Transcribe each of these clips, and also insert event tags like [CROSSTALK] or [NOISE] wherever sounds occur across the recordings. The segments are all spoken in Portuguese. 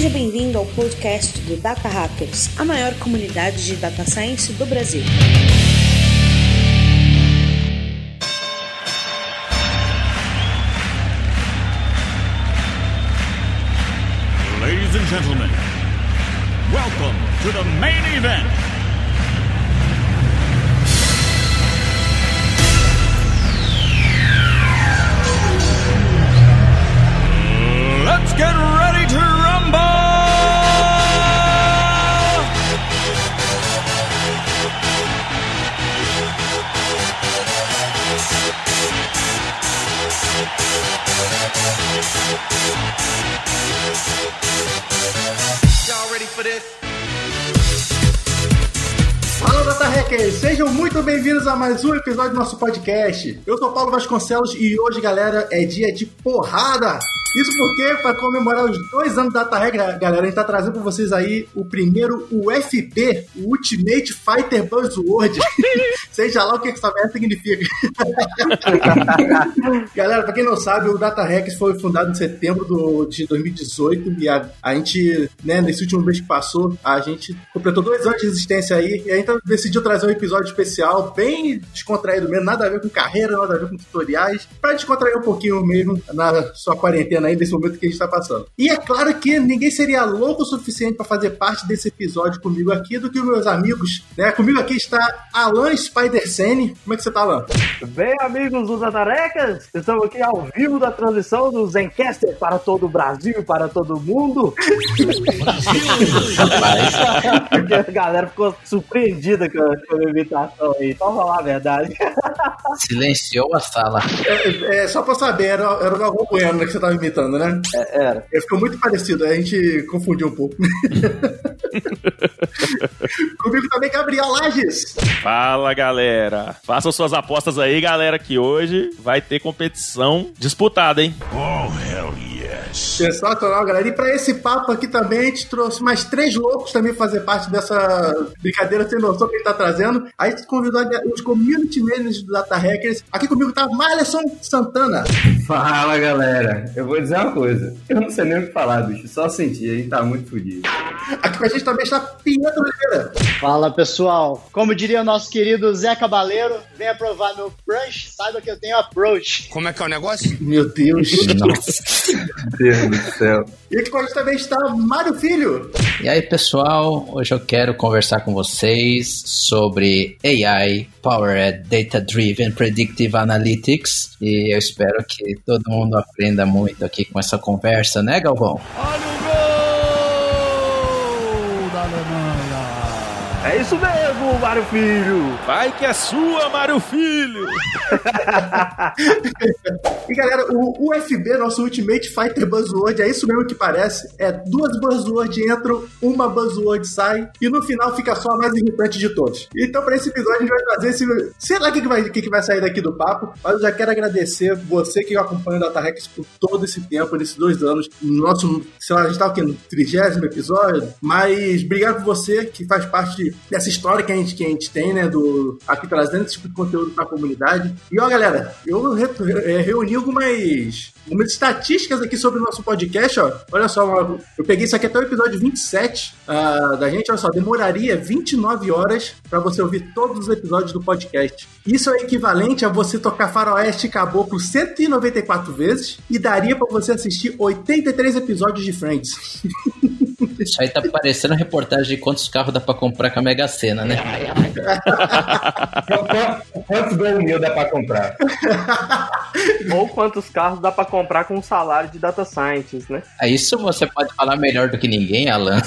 Seja bem-vindo ao podcast do Data Hackers, a maior comunidade de data science do Brasil. Ladies and gentlemen, welcome to the main event. Get ready to rumble! Y'all ready for this? Fala Data Hackers, sejam muito bem-vindos a mais um episódio do nosso podcast. Eu sou Paulo Vasconcelos e hoje, galera, é dia de porrada. Isso porque, para comemorar os dois anos da Data Hacker, galera, a gente tá trazendo para vocês aí o primeiro UFB, o Ultimate Fighter Buzzword. [LAUGHS] Seja lá o que essa merda significa. [LAUGHS] galera, para quem não sabe, o Data Hackers foi fundado em setembro do, de 2018 e a, a gente, né, nesse último mês que passou, a gente completou dois anos de existência aí e a gente decidiu trazer um episódio especial, bem descontraído mesmo, nada a ver com carreira, nada a ver com tutoriais, para descontrair um pouquinho mesmo na sua quarentena aí, nesse momento que a gente tá passando. E é claro que ninguém seria louco o suficiente para fazer parte desse episódio comigo aqui do que os meus amigos, né? Comigo aqui está Alan Spider-Sene. Como é que você tá, Alan? Bem, amigos dos Atarecas, estamos aqui ao vivo da transição do Zencaster para todo o Brasil, para todo o mundo. Porque a galera ficou surpreendida com a, com a minha imitação aí, só falar a verdade. Silenciou a sala. É, é, só pra saber, era, era o Galvão Bueno né, que você tava imitando, né? É, era. Ele ficou muito parecido, a gente confundiu um pouco. [LAUGHS] Comigo também, Gabriel Lages. Fala galera, façam suas apostas aí, galera, que hoje vai ter competição disputada, hein? Oh, hell yes. Sensacional, galera. E pra esse papo aqui também, a gente trouxe mais três loucos também fazer parte dessa brincadeira sem noção que a gente tá trazendo. A gente convidou os community managers do Data Hackers. Aqui comigo tá Malerson Santana. Fala galera, eu vou dizer uma coisa, eu não sei nem o que falar, bicho, só sentir, a gente tá muito fodido. Aqui com a gente também está Pietro Oliveira. Fala pessoal, como diria o nosso querido Zé Cabaleiro, venha provar meu brunch, saiba que eu tenho approach. Como é que é o negócio? Meu Deus. Nossa, Deus do céu. E aqui com a gente também está Mário Filho. E aí, pessoal, hoje eu quero conversar com vocês sobre AI, Powered Data Driven Predictive Analytics. E eu espero que todo mundo aprenda muito aqui com essa conversa, né, Galvão? Olha o gol É isso mesmo, Mário Filho! Vai que é sua, Mário Filho! [LAUGHS] E galera, o UFB, nosso Ultimate Fighter Buzzword, é isso mesmo que parece. É duas Buzzwords entram, uma Buzzword sai, e no final fica só a mais irritante de todos. Então, pra esse episódio, a gente vai trazer esse. Sei lá o que, que, vai, que, que vai sair daqui do papo, mas eu já quero agradecer você que acompanha o Data Hacks por todo esse tempo, nesses dois anos. No nosso, sei lá, a gente tá o quê? No trigésimo episódio? Mas obrigado por você que faz parte dessa história que a gente, que a gente tem, né? Do, aqui trazendo esse tipo de conteúdo pra comunidade. E ó, galera, eu re, é, reuni algumas, algumas estatísticas aqui sobre o nosso podcast, ó. Olha só, eu peguei isso aqui até o episódio 27 uh, da gente, olha só, demoraria 29 horas para você ouvir todos os episódios do podcast. Isso é equivalente a você tocar Faroeste e Caboclo 194 vezes e daria para você assistir 83 episódios de Friends. [LAUGHS] Isso aí tá parecendo reportagem de quantos carros dá pra comprar com a Mega Sena, né? Quantos gol mil dá pra comprar? Ou quantos carros dá pra comprar com um salário de data scientist, né? É isso você pode falar melhor do que ninguém, Alan.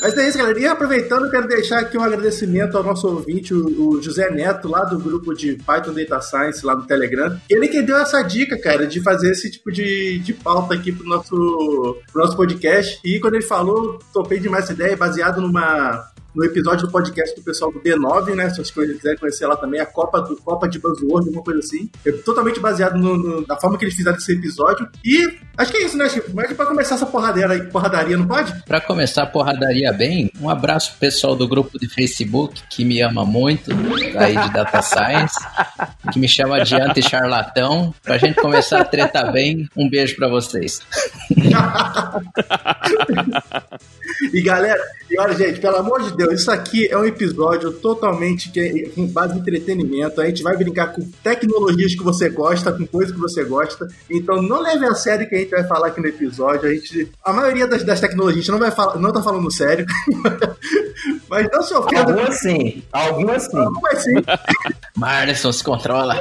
Mas é isso, galera. E aproveitando, eu quero deixar aqui um agradecimento ao nosso ouvinte, o, o José Neto, lá do grupo de Python Data Science, lá no Telegram. Ele que deu essa dica, cara, de fazer esse tipo de, de pauta aqui pro nosso, pro nosso podcast. E quando ele falou, topei demais essa ideia, baseado numa no episódio do podcast do pessoal do B9, né? Se vocês quiserem conhecer lá também, a Copa do Copa de Buzzword, uma coisa assim. É totalmente baseado no, no, na forma que eles fizeram esse episódio. E Acho que é isso, né, Chico? Mas pra começar essa porradeira, porradaria, não pode? Pra começar a porradaria bem, um abraço pro pessoal do grupo de Facebook que me ama muito, aí de Data Science, que me chama de anti-charlatão. Pra gente começar a tretar bem, um beijo pra vocês. [LAUGHS] E galera, e olha, gente, pelo amor de Deus, isso aqui é um episódio totalmente que- com base em entretenimento. A gente vai brincar com tecnologias que você gosta, com coisas que você gosta. Então não leve a sério que a gente vai falar aqui no episódio. A, gente, a maioria das, das tecnologias a gente não, vai falar, não tá falando sério. [LAUGHS] Mas não se ofenda. Algumas sim, algumas sim. [LAUGHS] Mas sim. Marlison, se controla.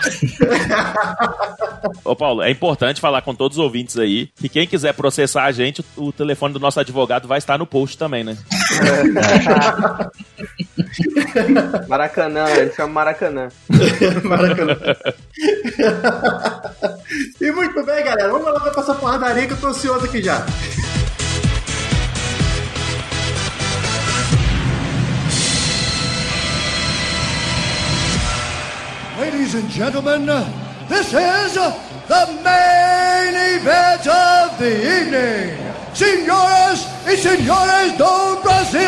[LAUGHS] Ô, Paulo, é importante falar com todos os ouvintes aí que quem quiser processar a gente, o telefone do nosso advogado vai estar no post também, né? [LAUGHS] Maracanã, ele chama Maracanã. [LAUGHS] Maracanã. e muito bem, galera. Vamos lá pra essa porradaria que eu tô ansioso aqui já. Ladies and gentlemen, this is the main event of the evening. Senhoras e senhores do Brasil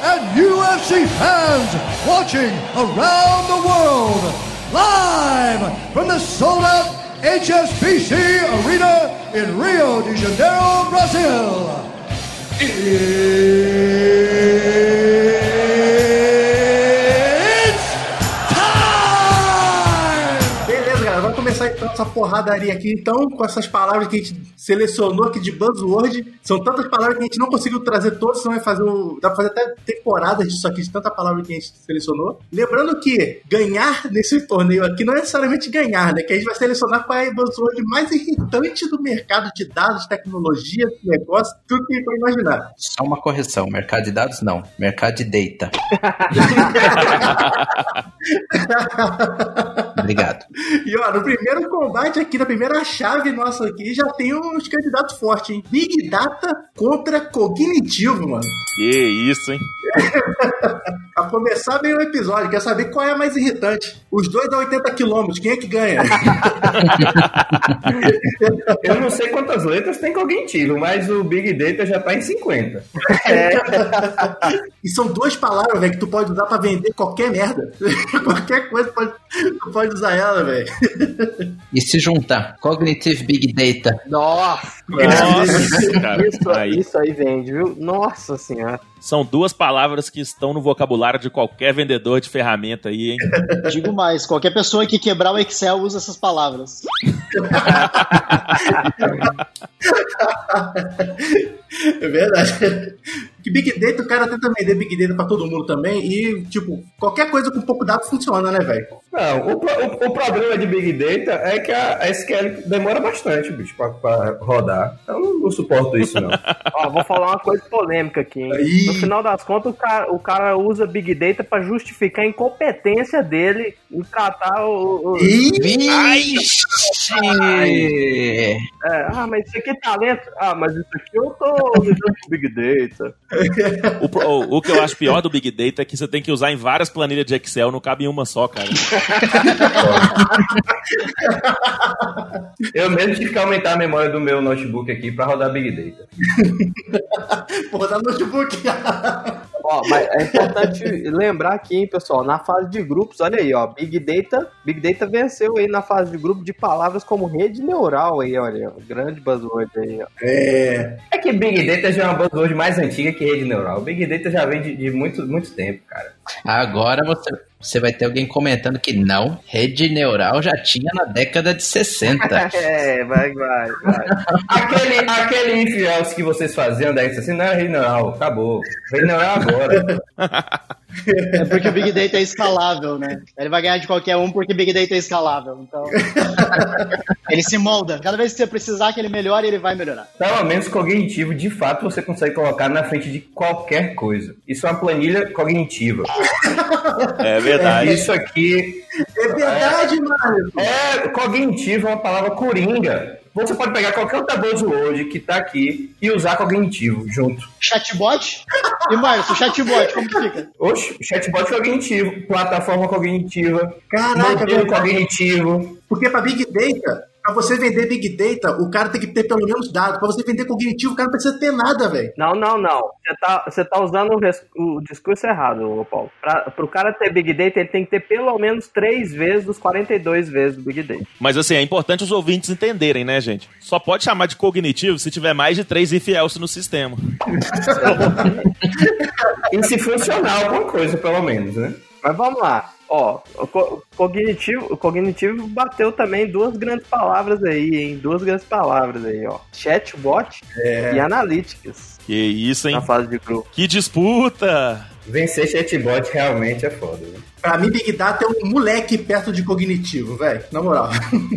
and UFC fans watching around the world, live from the sold-out HSBC Arena in Rio de Janeiro, Brazil. It's essa porradaria aqui, então, com essas palavras que a gente selecionou aqui de buzzword. São tantas palavras que a gente não conseguiu trazer todas, senão vai fazer o. Dá pra fazer até temporadas disso aqui, de tanta palavra que a gente selecionou. Lembrando que ganhar nesse torneio aqui não é necessariamente ganhar, né? Que a gente vai selecionar qual é a buzzword mais irritante do mercado de dados, tecnologia, negócio, tudo que a gente pode imaginar. Só uma correção, mercado de dados não, mercado de data. [LAUGHS] Obrigado. E ó, no primeiro combate aqui, na primeira chave nossa aqui, já tem uns candidatos fortes, hein? Big Data contra Cognitivo, mano. Que isso, hein? [LAUGHS] Pra começar bem o episódio, quer saber qual é a mais irritante? Os dois a 80 km, quem é que ganha? [LAUGHS] Eu não sei quantas letras tem cognitivo, mas o Big Data já tá em 50. [LAUGHS] e são duas palavras, velho, que tu pode usar pra vender qualquer merda. qualquer coisa pode, tu pode usar ela, velho. E se juntar, Cognitive Big Data. Nossa! Nossa, cara. Isso Aí. isso aí vende, viu? Nossa senhora. São duas palavras que estão no vocabulário de qualquer vendedor de ferramenta aí, hein? [LAUGHS] Digo mais, qualquer pessoa que quebrar o Excel usa essas palavras. [LAUGHS] É verdade. Que Big Data, o cara tenta vender Big Data pra todo mundo também. E, tipo, qualquer coisa com pouco dado funciona, né, velho? Não, o, o- o problema de Big Data é que a, a SQL demora bastante, bicho, pra, pra rodar. Eu não, não suporto isso, não. [LAUGHS] Ó, vou falar uma coisa polêmica aqui, hein? Aí. No final das contas, o cara, o cara usa Big Data pra justificar a incompetência dele em tratar o. o- Vixe! é, ah, mas isso aqui é talento. Ah, mas isso aqui eu tô usando [LAUGHS] Big Data. O, o- o que eu acho pior do Big Data é que você tem que usar em várias planilhas de Excel, não cabe em uma só, cara. [LAUGHS] Eu mesmo tive que aumentar a memória do meu notebook aqui pra rodar Big Data. [LAUGHS] Porra, dá notebook. [LAUGHS] Ó, mas é importante lembrar aqui, hein, pessoal, na fase de grupos, olha aí, ó, Big Data, Big Data venceu aí na fase de grupo de palavras como rede neural aí, olha, ó, grande buzzword aí, ó. É. É que Big Data já é uma buzzword mais antiga que rede neural. Big Data já vem de, de muito, muito tempo, cara. Agora você, você vai ter alguém comentando que não, rede neural já tinha na década de 60. [LAUGHS] É, vai, vai, vai. Aquele, aquele else que vocês faziam daí, assim, não é rede neural, acabou. Rede neural agora. É porque o Big Data é escalável, né? Ele vai ganhar de qualquer um porque Big Data é escalável. Então. ele se molda. Cada vez que você precisar que ele melhore, ele vai melhorar. Pelo menos cognitivo, de fato, você consegue colocar na frente de qualquer coisa. Isso é uma planilha cognitiva. É verdade. Isso aqui É verdade, Mário. é cognitivo, é uma palavra coringa. Você pode pegar qualquer outra buzzword que tá aqui e usar cognitivo junto. Chatbot? E Márcio, chatbot, como que fica? Oxe, chatbot cognitivo, plataforma cognitiva, Caraca, modelo cognitivo. Porque pra Big Data, Pra você vender Big Data, o cara tem que ter pelo menos dados. Pra você vender cognitivo, o cara não precisa ter nada, velho. Não, não, não. Você tá, você tá usando o, res- o discurso errado, ô Paulo. Pra, pro cara ter Big Data, ele tem que ter pelo menos 3 vezes dos 42 vezes do Big Data. Mas assim, é importante os ouvintes entenderem, né, gente? Só pode chamar de cognitivo se tiver mais de três infiels no sistema. [LAUGHS] E se funcionar alguma coisa, pelo menos, né? Mas vamos lá. Ó, o co- cognitivo, o cognitivo bateu também duas grandes palavras aí, hein? Duas grandes palavras aí, ó. Chatbot e analytics Que isso, hein? na fase de grupo. Que disputa! Vencer chatbot realmente é foda, né? Pra mim, Big Data é um moleque perto de cognitivo, velho. Na moral.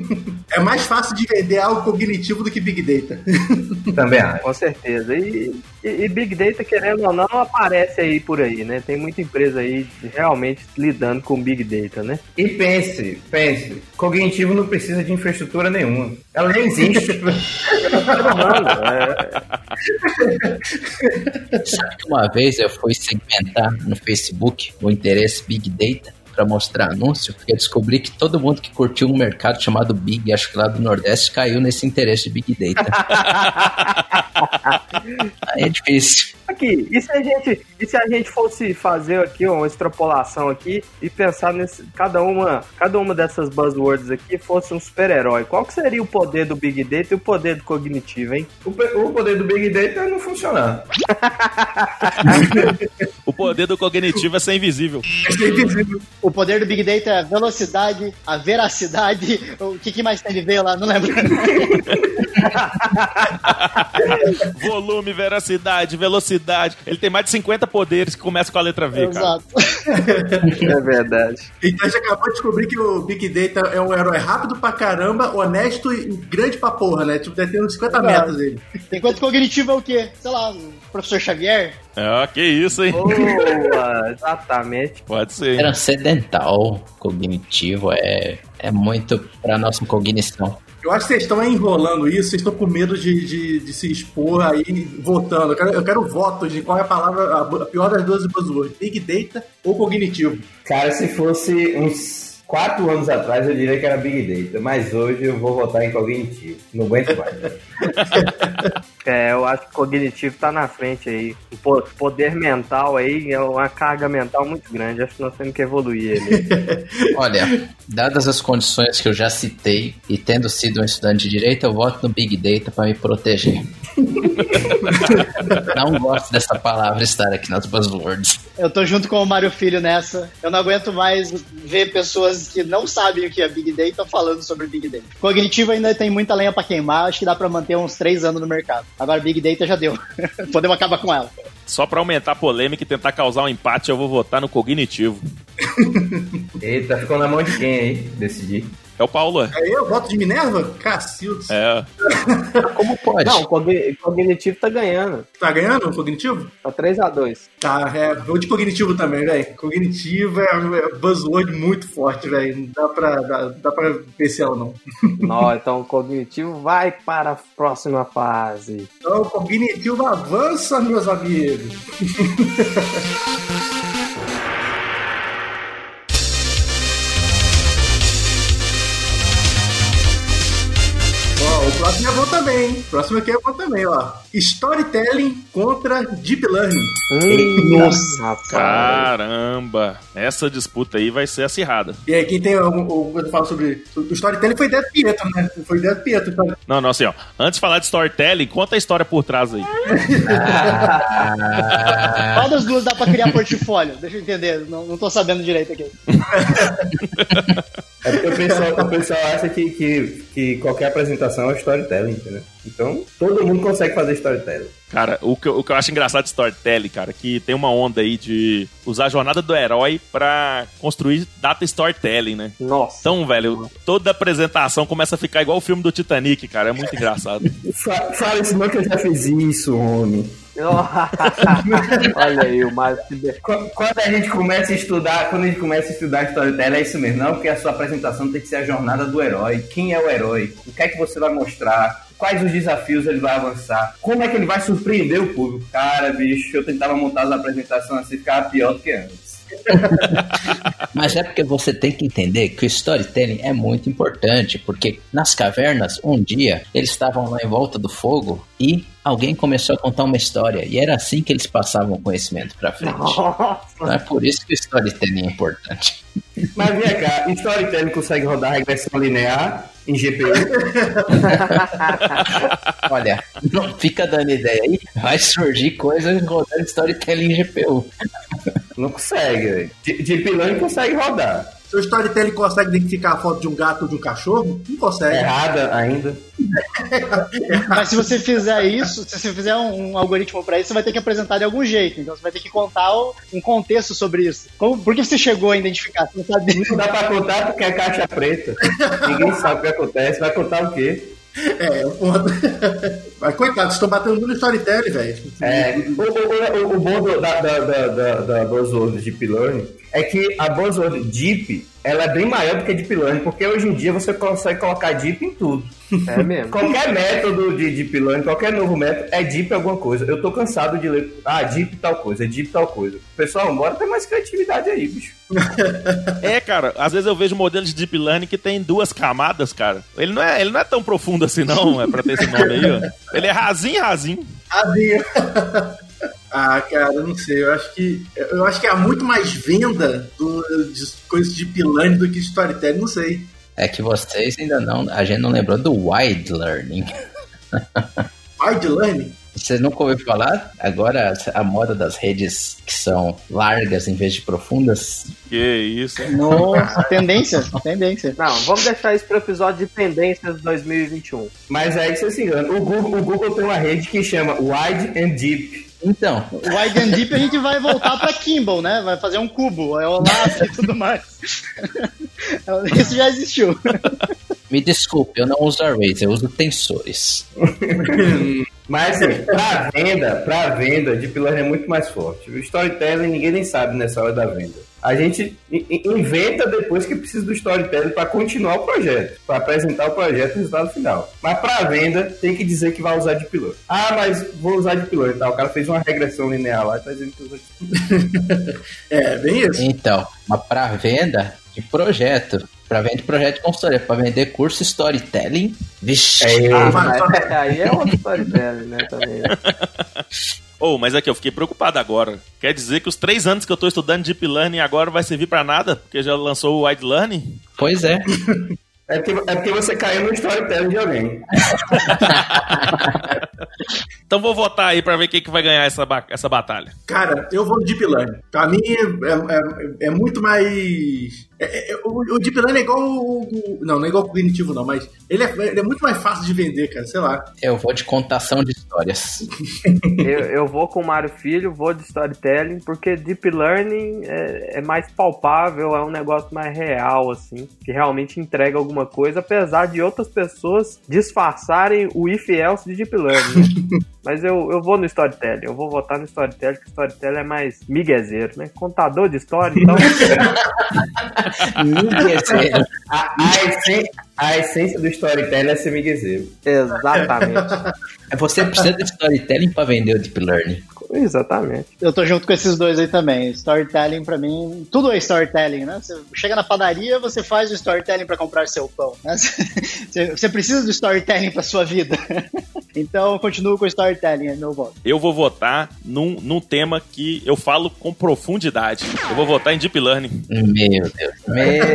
[LAUGHS] é mais fácil de vender algo cognitivo do que Big Data. [LAUGHS] Também acho. Com certeza. E, e- e Big Data, querendo ou não, aparece aí por aí, né? Tem muita empresa aí realmente lidando com Big Data, né? E pense, pense, cognitivo não precisa de infraestrutura nenhuma. Ela nem existe. É, [LAUGHS] [LAUGHS] Sabe que uma vez eu fui segmentar no Facebook o interesse Big Data para mostrar anúncio, eu descobri que todo mundo que curtiu um mercado chamado Big, acho que lá do Nordeste, caiu nesse interesse de Big Data. [LAUGHS] Aí é difícil. Aqui, e se, a gente, e se a gente fosse fazer aqui uma extrapolação aqui e pensar nesse cada uma, cada uma dessas buzzwords aqui fosse um super-herói, qual que seria o poder do Big Data e o poder do cognitivo, hein? O, o poder do Big Data é não funcionar. [LAUGHS] O poder do cognitivo é ser invisível. O poder do Big Data é a velocidade, a veracidade. O que, que mais tem de ver lá? Não lembro. [LAUGHS] Volume, veracidade, velocidade. Ele tem mais de 50 poderes que começam com a letra V, cara. Exato. É verdade. Então a gente acabou de descobrir que o Big Data é um herói rápido pra caramba, honesto e grande pra porra, né? Tipo, deve ter uns 50 metros ele. Enquanto cognitivo é o quê? Sei lá, o professor Xavier? Ah, que isso, hein? Boa, exatamente. Pode ser. Transcendental, cognitivo, é, é muito para nossa cognição. Eu acho que vocês estão enrolando isso, vocês estão com medo de, de, de se expor aí votando. Eu quero, eu quero votos de qual é a palavra, a, a pior das duas buzzwords, Big Data ou cognitivo. Cara, se fosse uns quatro anos atrás, eu diria que era Big Data. Mas hoje eu vou votar em cognitivo. Não aguento mais. [LAUGHS] É, eu acho que o cognitivo tá na frente aí. O po- poder mental aí é uma carga mental muito grande. Acho que nós temos que evoluir ele. [LAUGHS] Olha, dadas as condições que eu já citei e tendo sido um estudante de direito, eu voto no Big Data para me proteger. [LAUGHS] Não gosto dessa palavra estar aqui nas buzzwords. Eu tô junto com o Mário Filho nessa. Eu não aguento mais ver pessoas que não sabem o que é Big Data falando sobre Big Data. Cognitivo ainda tem muita lenha pra queimar, acho que dá pra manter uns três anos no mercado. Agora Big Data já deu. [LAUGHS] Podemos acabar com ela. Só pra aumentar a polêmica e tentar causar um empate, eu vou votar no cognitivo. [LAUGHS] Eita, ficou na mão de quem aí? Decidir. É o Paulo. é. Aí eu voto de Minerva? Cacildos. É. [LAUGHS] Como pode? Não, o cogni- cognitivo tá ganhando. Tá ganhando o cognitivo? Tá 3x2. Tá, é. Vou de cognitivo também, velho. Cognitivo é é buzzword muito forte, velho. Não dá pra, dá, dá pra vencer ela, não. [LAUGHS] Não, então o cognitivo vai para a próxima fase. Então, o cognitivo avança, meus amigos. [LAUGHS] também, próximo aqui é bom também, ó. Storytelling contra Deep Learning. Nossa, rapaz. Caramba. Essa disputa aí vai ser acirrada. E aí, quem tem algum, alguma coisa a falar sobre, o Storytelling foi ideia do Pietro, né? Foi ideia do Pietro. Então, Não, não, assim, ó. Antes de falar de storytelling, conta a história por trás aí. [LAUGHS] Qual das duas dá pra criar portfólio? Deixa eu entender, não, não tô sabendo direito aqui. [LAUGHS] É porque o pessoal, o pessoal acha que, que, que qualquer apresentação é storytelling, entendeu? Então, todo mundo consegue fazer storytelling. Cara, o que, eu- o que eu acho engraçado de storytelling, cara, que tem uma onda aí de usar a jornada do herói pra construir data storytelling, né? Nossa. Então, velho, toda apresentação começa a ficar igual o filme do Titanic, cara. É muito engraçado. [LAUGHS] Fa- Fala isso não que eu já fiz isso, homem. [LAUGHS] Olha aí, o Mário Quando a gente começa a estudar, quando a gente começa a estudar storytelling, é isso mesmo, não, porque a sua apresentação tem que ser a jornada do herói. Quem é o herói? O que é que você vai mostrar? Quais os desafios ele vai avançar? Como é que ele vai surpreender o público? Cara, bicho, eu tentava montar as apresentações assim, ficava pior do que antes. [LAUGHS] Mas é porque você tem que entender que o storytelling é muito importante, porque nas cavernas, um dia, eles estavam lá em volta do fogo e alguém começou a contar uma história. E era assim que eles passavam o conhecimento pra frente. Então é por isso que o storytelling é importante. Mas vem cá, Storytelling consegue rodar regressão linear em GPU? [LAUGHS] Olha, não fica dando ideia aí, vai surgir coisas rodando storytelling em GPU. Não consegue, velho. De- Deep Learning consegue rodar. Seu storytelling consegue identificar a foto de um gato ou de um cachorro? Não consegue. Errada ainda. [LAUGHS] Mas se você fizer isso, se você fizer um, um algoritmo para isso, você vai ter que apresentar de algum jeito. Então você vai ter que contar o- um contexto sobre isso. Como, por que você chegou a identificar? Você não sabe. Não dá pra contar porque é caixa preta. Ninguém sabe o que acontece. Vai contar o quê? É, o ponto. [LAUGHS] Mas coitado, estão batendo no storytelling, velho. É, o, o- o- bom do- da, da, da, da, buzzword Deep Learning é que a buzzword Deep ela é bem maior do que Deep Learning, porque hoje em dia você consegue colocar Deep em tudo. É mesmo. Qualquer método de Deep Learning, qualquer novo método, é Deep alguma coisa. Eu tô cansado de ler, ah, Deep tal coisa, Deep tal coisa. Pessoal, bora ter mais criatividade aí, bicho. [LAUGHS] É, cara, às vezes eu vejo modelos de Deep Learning que tem duas camadas, cara. Ele não é, ele não é tão profundo assim, não, é pra ter esse nome aí, ó. Ele é rasinho, rasinho. Tadinho. [LAUGHS] Ah, cara, eu não sei. Eu acho que eu acho que há muito mais venda do, de coisas de pilane do que storytelling. Não sei. É que vocês ainda não. A gente não lembrou do wide learning. [LAUGHS] Wide learning? Vocês nunca ouviram falar? Agora a moda das redes que são largas em vez de profundas. Que isso. Nossa, [LAUGHS] tendência, tendência. Não, vamos deixar isso pro episódio de tendências de 2021. Mas é aí você se engana. O Google, o Google tem uma rede que chama Wide and Deep. Então, O Wide and Deep a gente vai voltar pra Kimball, né? Vai fazer um cubo, é o Olaf e tudo mais. [LAUGHS] Isso já existiu. me desculpe, eu não uso arrays, eu uso tensores. [LAUGHS] Mas assim, pra venda, pra venda, Deep Learning é muito mais forte. O storytelling ninguém nem sabe nessa hora da venda. A gente inventa depois que precisa do storytelling para continuar o projeto, para apresentar o projeto e o resultado final. Mas para venda, tem que dizer que vai usar Deep Learning. Ah, mas vou usar Deep Learning, tá? O cara fez uma regressão linear lá e tá dizendo que usa Deep Learning. É, bem isso. Então, mas para venda de projeto, para venda de projeto de consultoria, para vender curso storytelling, vixe. Ah, mas aí é outro storytelling, né, também. [LAUGHS] Oh, mas aqui, eu fiquei preocupado agora. Quer dizer que os três anos que eu tô estudando Deep Learning agora vai servir pra nada? Porque já lançou o Wide Learning? Pois é. É porque, é porque você caiu no storytelling de alguém. [LAUGHS] Então vou votar aí pra ver quem que vai ganhar essa, essa batalha. Cara, eu vou no Deep Learning. Pra mim é, é- é muito mais. É- é- o, o Deep Learning é igual o, o- Não, não é igual o cognitivo, não, mas ele é, ele é muito mais fácil de vender, cara. Sei lá. Eu vou de contação de histórias. [LAUGHS] [LAUGHS] Eu, eu vou com o Mário Filho, vou de storytelling, porque Deep Learning é, é mais palpável, é um negócio mais real, assim, que realmente entrega alguma coisa, apesar de outras pessoas disfarçarem o if else de Deep Learning. [LAUGHS] Mas eu, eu vou no storytelling, eu vou votar no storytelling, porque storytelling é mais miguezeiro, né? Contador de história, então. [LAUGHS] Miguezeiro. A, a, essência, a essência do storytelling é ser miguezeiro. Exatamente. Você precisa de storytelling para vender o Deep Learning. Exatamente. Eu tô junto com esses dois aí também. Storytelling pra mim, tudo é storytelling, né? Você chega na padaria, você faz o storytelling pra comprar seu pão. né? [LAUGHS] Você, você precisa do storytelling pra sua vida. [LAUGHS] Então, eu continuo com o storytelling, é meu voto. Eu vou votar num, num tema que eu falo com profundidade. Eu vou votar em Deep Learning. Meu Deus. Meu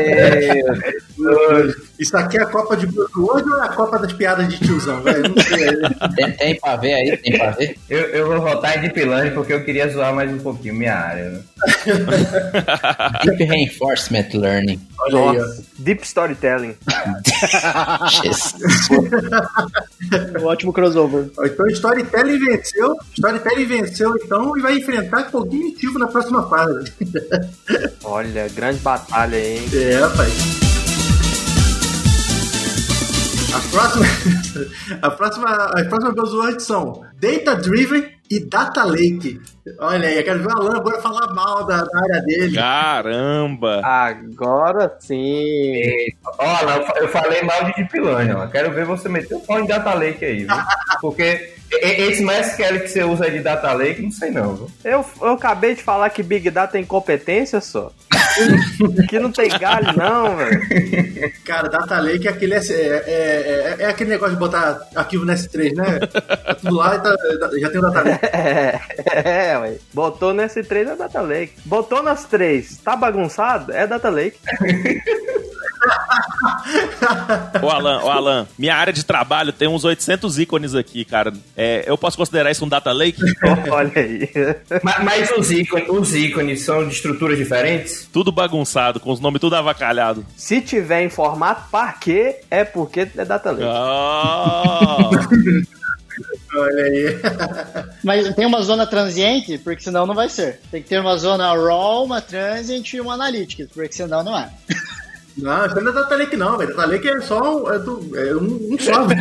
Deus. Isso aqui é a Copa de Buzzword ou é a Copa das piadas de tiozão, velho? Não sei. Tem, tem pra ver aí? Tem pra ver? Eu, eu vou votar em Deep Porque eu queria zoar mais um pouquinho minha área. Né? [LAUGHS] Deep Reinforcement Learning. Olha aí, Deep Storytelling. [LAUGHS] Um ótimo crossover. Então, Storytelling venceu. Storytelling venceu, então, e vai enfrentar cognitivo na próxima fase. [LAUGHS] Olha, grande batalha aí, hein? É, rapaz. A próxima, a próxima, as próximas buzzwords são Data Driven e Data Lake. Olha aí, eu quero ver o Alan agora falar mal da, da área dele. Caramba! Agora sim. Olha, eu fa- eu falei mal de Deep Learning. ó. Quero ver você meter o pau em Data Lake aí, viu? [LAUGHS] Porque esse MySQL que você usa de Data Lake, não sei não. viu? Eu, eu acabei de falar que Big Data tem competência só. [LAUGHS] que não tem galho, não, velho. Cara, Data Lake é aquele, é, é, é, é aquele negócio de botar arquivo no S3, né? Tá tudo lá e tá- já tem o Data Lake. [LAUGHS] É, é, ué. Botou no S3 é Data Lake. Botou nas três, tá bagunçado? É Data Lake. [LAUGHS] Ô Alan, ô Alan, minha área de trabalho tem uns 800 ícones aqui, cara. É, eu posso considerar isso um data lake? Olha aí. Mas, mas os, ícones, os ícones são de estruturas diferentes? Tudo bagunçado, com os nomes tudo avacalhado. Se tiver em formato parquet, é porque é Data Lake. Ah, [LAUGHS] Olha aí. Mas tem uma zona transiente, porque senão não vai ser. Tem que ter uma zona raw, uma transient e uma analytics, porque senão não é. Não, isso não é Data Lake não, velho. Data Lake é só um, é do- é um, um só. [LAUGHS]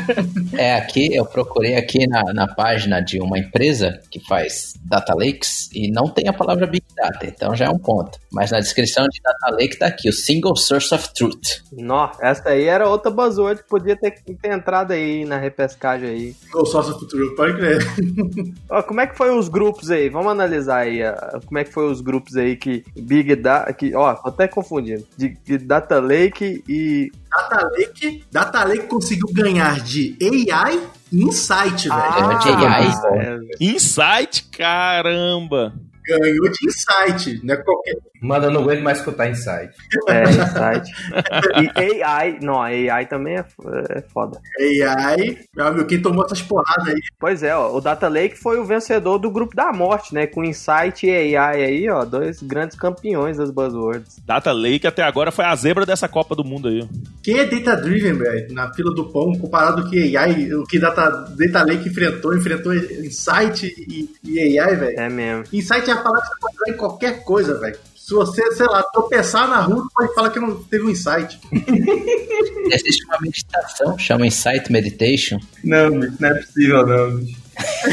É, aqui eu procurei aqui na, na página de uma empresa que faz data lakes e não tem a palavra big data, então já é um ponto. Mas na descrição de data lake tá aqui o single source of truth. Nó, essa aí era outra buzzword que podia ter, ter entrado aí na repescagem aí. Ou só seu futuro, pode crer. [LAUGHS] Ó, como é que foi os grupos aí? Vamos analisar aí ah, como é que foi os grupos aí que Big Data, que, ó, tô até confundindo, de, de Data Lake e Data Lake, Data Lake conseguiu ganhar de AI e Insight, velho. Ah, de AI. é, Insight, caramba. Ganhou de Insight, não é qualquer. Mano, eu não aguento mais escutar Insight. é, Insight. E AI, não, AI também é, é foda. AI, meu amigo, quem tomou essas porradas aí? Pois é, ó, o Data Lake foi o vencedor do grupo da morte, né? Com Insight e AI aí, ó, dois grandes campeões das buzzwords. Data Lake até agora foi a zebra dessa Copa do Mundo aí. Quem é Data Driven, velho, na fila do pão, comparado com o que AI, o que Data, Data Lake enfrentou, enfrentou Insight e, e AI, velho. É mesmo. Insight é a palavra que você pode usar em qualquer coisa, velho. Se você, sei lá, tropeçar na rua, pode falar que não teve um insight. [LAUGHS] Existe uma meditação, chama Insight Meditation. Não, bicho, não é possível não, bicho.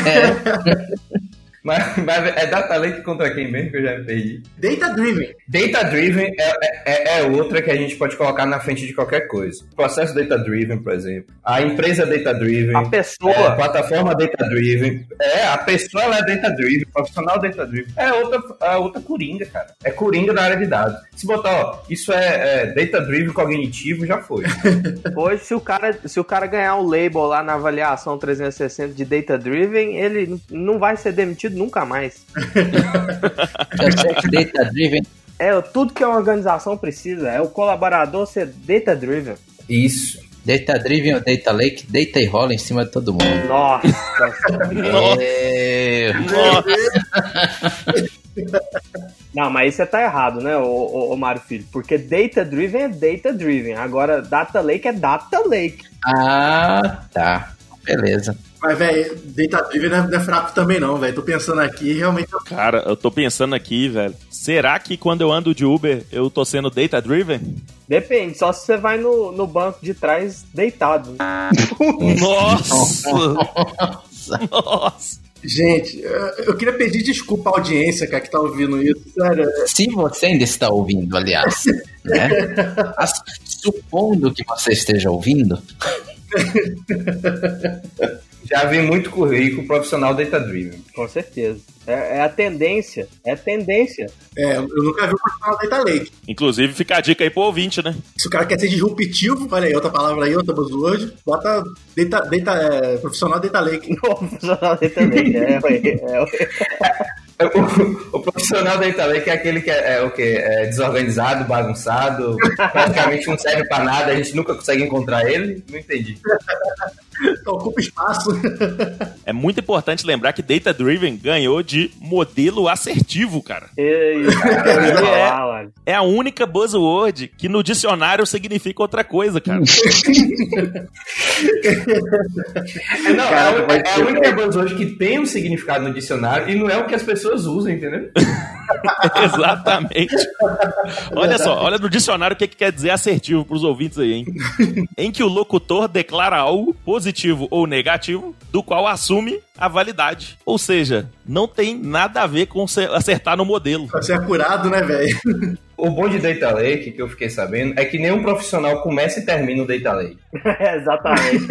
É, [LAUGHS] Mas, mas é Data Lake contra quem mesmo que eu já me perdi? Data Driven. Data Driven é, é, é outra que a gente pode colocar na frente de qualquer coisa. Processo Data Driven, por exemplo. A empresa Data Driven. A pessoa. É, plataforma Data Driven. É, a pessoa ela é Data Driven, profissional Data Driven. É outra, é outra coringa, cara. É coringa da área de dados. Se botar, ó, isso é, é Data Driven cognitivo, já foi. [LAUGHS] Hoje, se o, cara, se o cara ganhar o label lá na avaliação 360 de Data Driven, ele não vai ser demitido nunca mais. Data Driven. É tudo que a organização precisa, é o colaborador ser Data Driven. Isso. Data Driven ou Data Lake, deita e rola em cima de todo mundo. Nossa. É, Não, mas você tá errado, né, ô, ô, ô Mário Filho? Porque Data Driven é Data Driven. Agora, Data Lake é Data Lake. Ah, tá. Beleza. Mas, velho, Data Driven não é, não é fraco também, não, velho. Tô pensando aqui, realmente. Cara, eu tô pensando aqui, velho. Será que quando eu ando de Uber eu tô sendo data driven? Depende, só se você vai no, no banco de trás deitado. [LAUGHS] Nossa! Nossa! Gente, eu- eu queria pedir desculpa à audiência, cara, que tá ouvindo isso. Sério, Se você ainda está ouvindo, aliás, né? [LAUGHS] As- supondo que você esteja ouvindo, [LAUGHS] Já vi muito currículo profissional Data Driven. Com certeza. É, é a tendência. É a tendência. é, eu nunca vi o profissional Data Lake. Inclusive, fica a dica aí pro ouvinte, né? Se o cara quer ser disruptivo, olha aí, outra palavra aí, outra buzzword, bota data, data, é, profissional Data Lake. O [LAUGHS] profissional Data Lake. É, é, ué. [LAUGHS] O, [LAUGHS] o profissional Data Lake é aquele que é, é o quê? É desorganizado, bagunçado, praticamente não serve pra nada, a gente nunca consegue encontrar ele. Não entendi. [LAUGHS] Ocupa espaço. É muito importante lembrar que Data Driven ganhou de modelo assertivo, cara. Ei, [LAUGHS] cara, É. falar, mano. É a única buzzword que no dicionário significa outra coisa, cara. [LAUGHS] É, não, Cara, é, a- é a única buzzword que tem um significado no dicionário e não é o que as pessoas usam, entendeu? [LAUGHS] Exatamente. Olha só, olha no dicionário o que, que quer dizer assertivo pros ouvintes aí, hein? em que o locutor declara algo positivo ou negativo, do qual assume a validade. Ou seja, não tem nada a ver com acertar no modelo. Você é curado, né, velho? O bom de Data Lake, que eu fiquei sabendo, é que nenhum profissional começa e termina o Data Lake. [LAUGHS] Exatamente.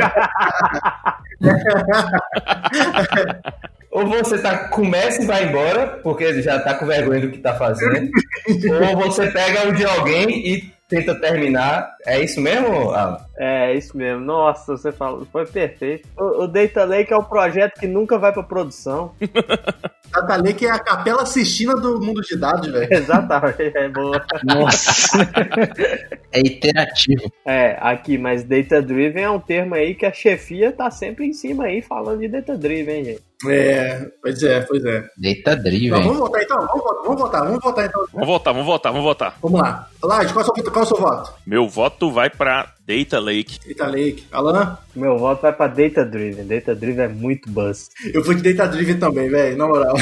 [LAUGHS] Ou você tá, começa e vai embora, porque já tá com vergonha do que tá fazendo. [LAUGHS] ou você pega o de alguém e tenta terminar. É isso mesmo, Alan? É, isso mesmo. Nossa, você falou, foi perfeito. O, o Data Lake é o projeto que nunca vai pra produção. [LAUGHS] Data Lake é a capela Sistina do mundo de dados, velho. Exatamente, é boa. Nossa. [LAUGHS] É iterativo. É, aqui, mas Data Driven é um termo aí que a chefia tá sempre em cima aí falando de Data Driven, hein, gente. É, pois é, pois é. Data Então, Driven. vamos votar então? Vamos votar, vamos votar, vamos votar então. Vamos votar, vamos votar, vamos votar. Vamos lá. Lade, qual, é o seu- qual é o seu voto? Voto vai pra Data Lake. Data Lake. Alan? Meu voto vai pra Data Driven. Data Driven é muito buzz. Eu fui de Data Driven também, velho, na moral.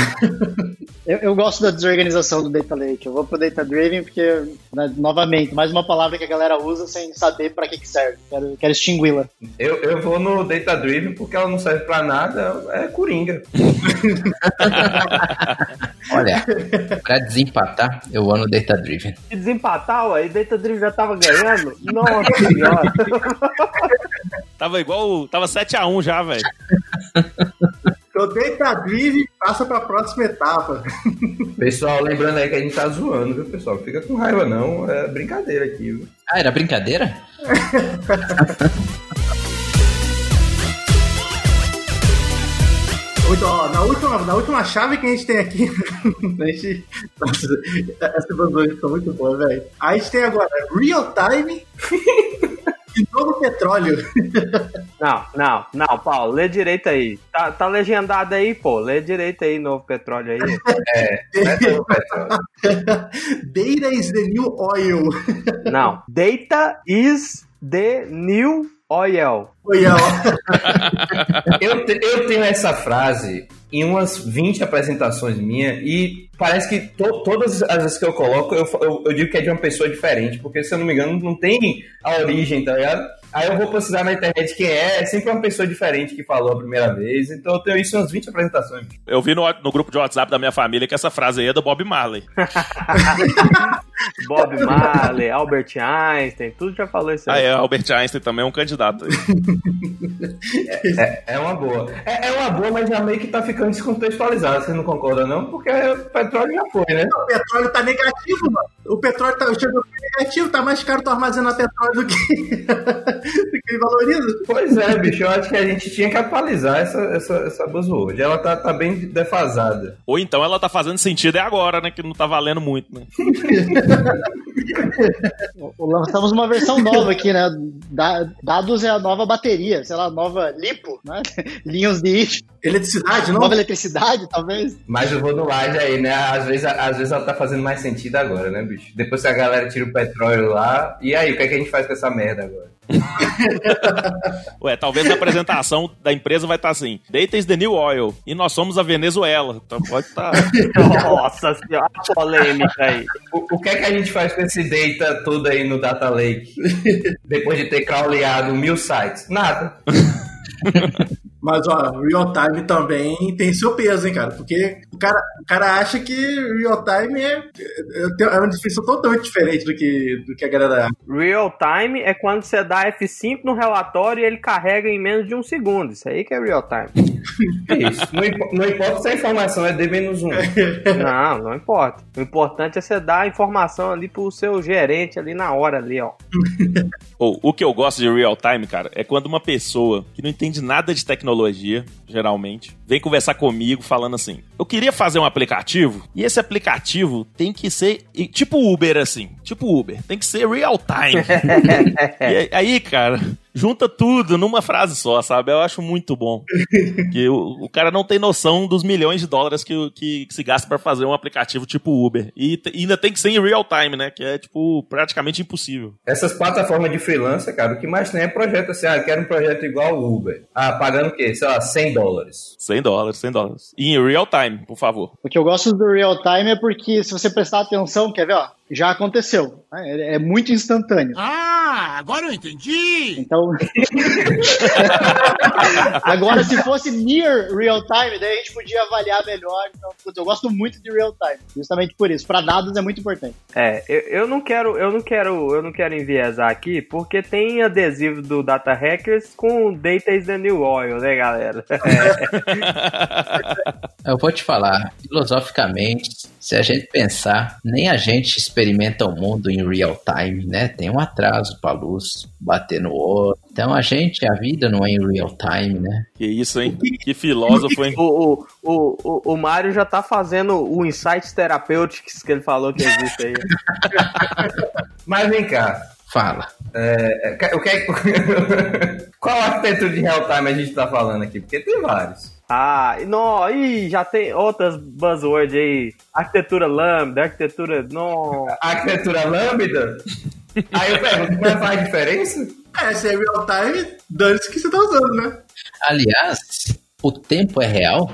Eu, eu gosto da desorganização do Data Lake. Eu vou pro Data Driven porque, né, novamente, mais uma palavra que a galera usa sem saber pra que, que serve. Quero, quero extingui-la. Eu, eu vou no Data Driven porque ela não serve pra nada, é coringa. [LAUGHS] Olha, pra desempatar, eu vou no Data Driven. Se desempatar, ué, e Data Driven já tava ganhando. Nossa [LAUGHS] [LAUGHS] Tava igual. Tava 7x1 já, velho. O Data Driven passa pra próxima etapa. Pessoal, lembrando aí que a gente tá zoando, viu, pessoal? Fica com raiva não, é brincadeira aqui, viu? Ah, era brincadeira? [LAUGHS] Então, ó, na, última, na última chave que a gente tem aqui. [LAUGHS] a gente, nossa, essas são muito boas, velho. A gente tem agora Real Time e Novo Petróleo. Não, não, não, Paulo, lê direito aí. Tá, tá legendado aí, pô. Lê direito aí, novo petróleo aí. Data is the new oil. Não. Data is the new oil. Oil. [LAUGHS] Eu, eu tenho essa frase em umas 20 apresentações minhas e parece que to- todas as vezes que eu coloco, eu, eu, eu digo que é de uma pessoa diferente, porque se eu não me engano, não tem a origem, tá ligado? Aí eu vou precisar na internet quem é, é sempre uma pessoa diferente que falou a primeira vez, então eu tenho isso em umas 20 apresentações. Eu vi no, no grupo de WhatsApp da minha família que essa frase aí é do Bob Marley. [LAUGHS] Bob Marley, Albert Einstein, tudo já falou isso Ah, aí. é, Albert Einstein também é um candidato. É, é uma boa. É, é uma boa, mas já meio que tá ficando descontextualizado, você não concorda não? Porque o petróleo já foi, né? O petróleo tá negativo, mano. O petróleo tá chegando negativo, tá mais caro tu armazenar petróleo do que, ele valoriza. Pois é, bicho, eu acho que a gente tinha que atualizar essa, essa, essa buzzword. Ela tá, tá bem defasada. Ou então ela tá fazendo sentido é agora, né? Que não tá valendo muito, né? Lançamos uma versão nova aqui, né? Da- dados é a nova bateria, sei lá, nova lipo, né? [LAUGHS] Linhas de Eletricidade, não? nova eletricidade, talvez. Mas eu vou no laje aí, né? Às vezes, às vezes ela tá fazendo mais sentido agora, né, bicho? Depois que a galera tira o petróleo lá. E aí, o que, é que a gente faz com essa merda agora? [LAUGHS] Ué, talvez a apresentação da empresa vai estar assim: Data is the new oil. E nós somos a Venezuela. Então pode estar. [LAUGHS] Nossa senhora, a polêmica aí. O, o que é que a gente faz com esse data todo aí no Data Lake? [LAUGHS] Depois de ter crawleado mil sites? Nada. Mas, ó, real time também tem seu peso, hein, cara? Porque o cara, o cara acha que real time é, é, é uma definição totalmente diferente do que, do que a galera acha. Real time é quando você dá F5 no relatório e ele carrega em menos de um segundo. Isso aí que é real time. [LAUGHS] É isso. Não, impo- não importa se a informação é D-1. [LAUGHS] Não, não importa. O importante é você dar a informação ali pro seu gerente ali na hora ali, ó. Ou, o que eu gosto de real time, cara, é quando uma pessoa que não entende nada de tecnologia, geralmente, vem conversar comigo falando assim: eu queria fazer um aplicativo e esse aplicativo tem que ser tipo Uber, assim. Tipo Uber. Tem que ser real time. [LAUGHS] e aí, cara. Junta tudo numa frase só, sabe? Eu acho muito bom. [LAUGHS] Que o, o cara não tem noção dos milhões de dólares que, que, que se gasta pra fazer um aplicativo tipo Uber. E, e ainda tem que ser em real time, né? Que é, tipo, praticamente impossível. Essas plataformas de freelancer, cara, o que mais tem é projeto assim, ah, eu quero um projeto igual o Uber. Ah, pagando o quê? Sei lá, 100 dólares. 100 dólares, 100 dólares. E em real time, por favor. O que eu gosto do real time é porque, se você prestar atenção, quer ver, ó? Já aconteceu. É, é muito instantâneo. Ah, agora eu entendi! Então. [LAUGHS] Agora, se fosse near real time, daí a gente podia avaliar melhor. Então, putz, eu gosto muito de real time, justamente por isso. Para dados é muito importante. É, eu, eu não quero, eu não quero, eu não quero enviesar aqui, porque tem adesivo do Data Hackers com Data is the New Oil, né, galera? [LAUGHS] [LAUGHS] Eu vou te falar, filosoficamente, se a gente pensar, nem a gente experimenta o mundo em real time, né? Tem um atraso pra luz bater no outro. Então a gente, a vida não é em real time, né? Que isso, hein? Que filósofo, hein? O, o, o, o, Mário já tá fazendo o Insights Therapeutics que ele falou que existe aí. [LAUGHS] Mas vem cá. Fala. É, é, o que é- [LAUGHS] Qual arquitetura de real time a gente tá falando aqui? Porque tem vários. Ah, e não, ih, já tem outras buzzwords aí. Arquitetura lambda, arquitetura. Não. Arquitetura lambda? Aí eu pergunto, mas faz diferença? É, se é real time, dane-se que você tá usando, né? Aliás, o tempo é real?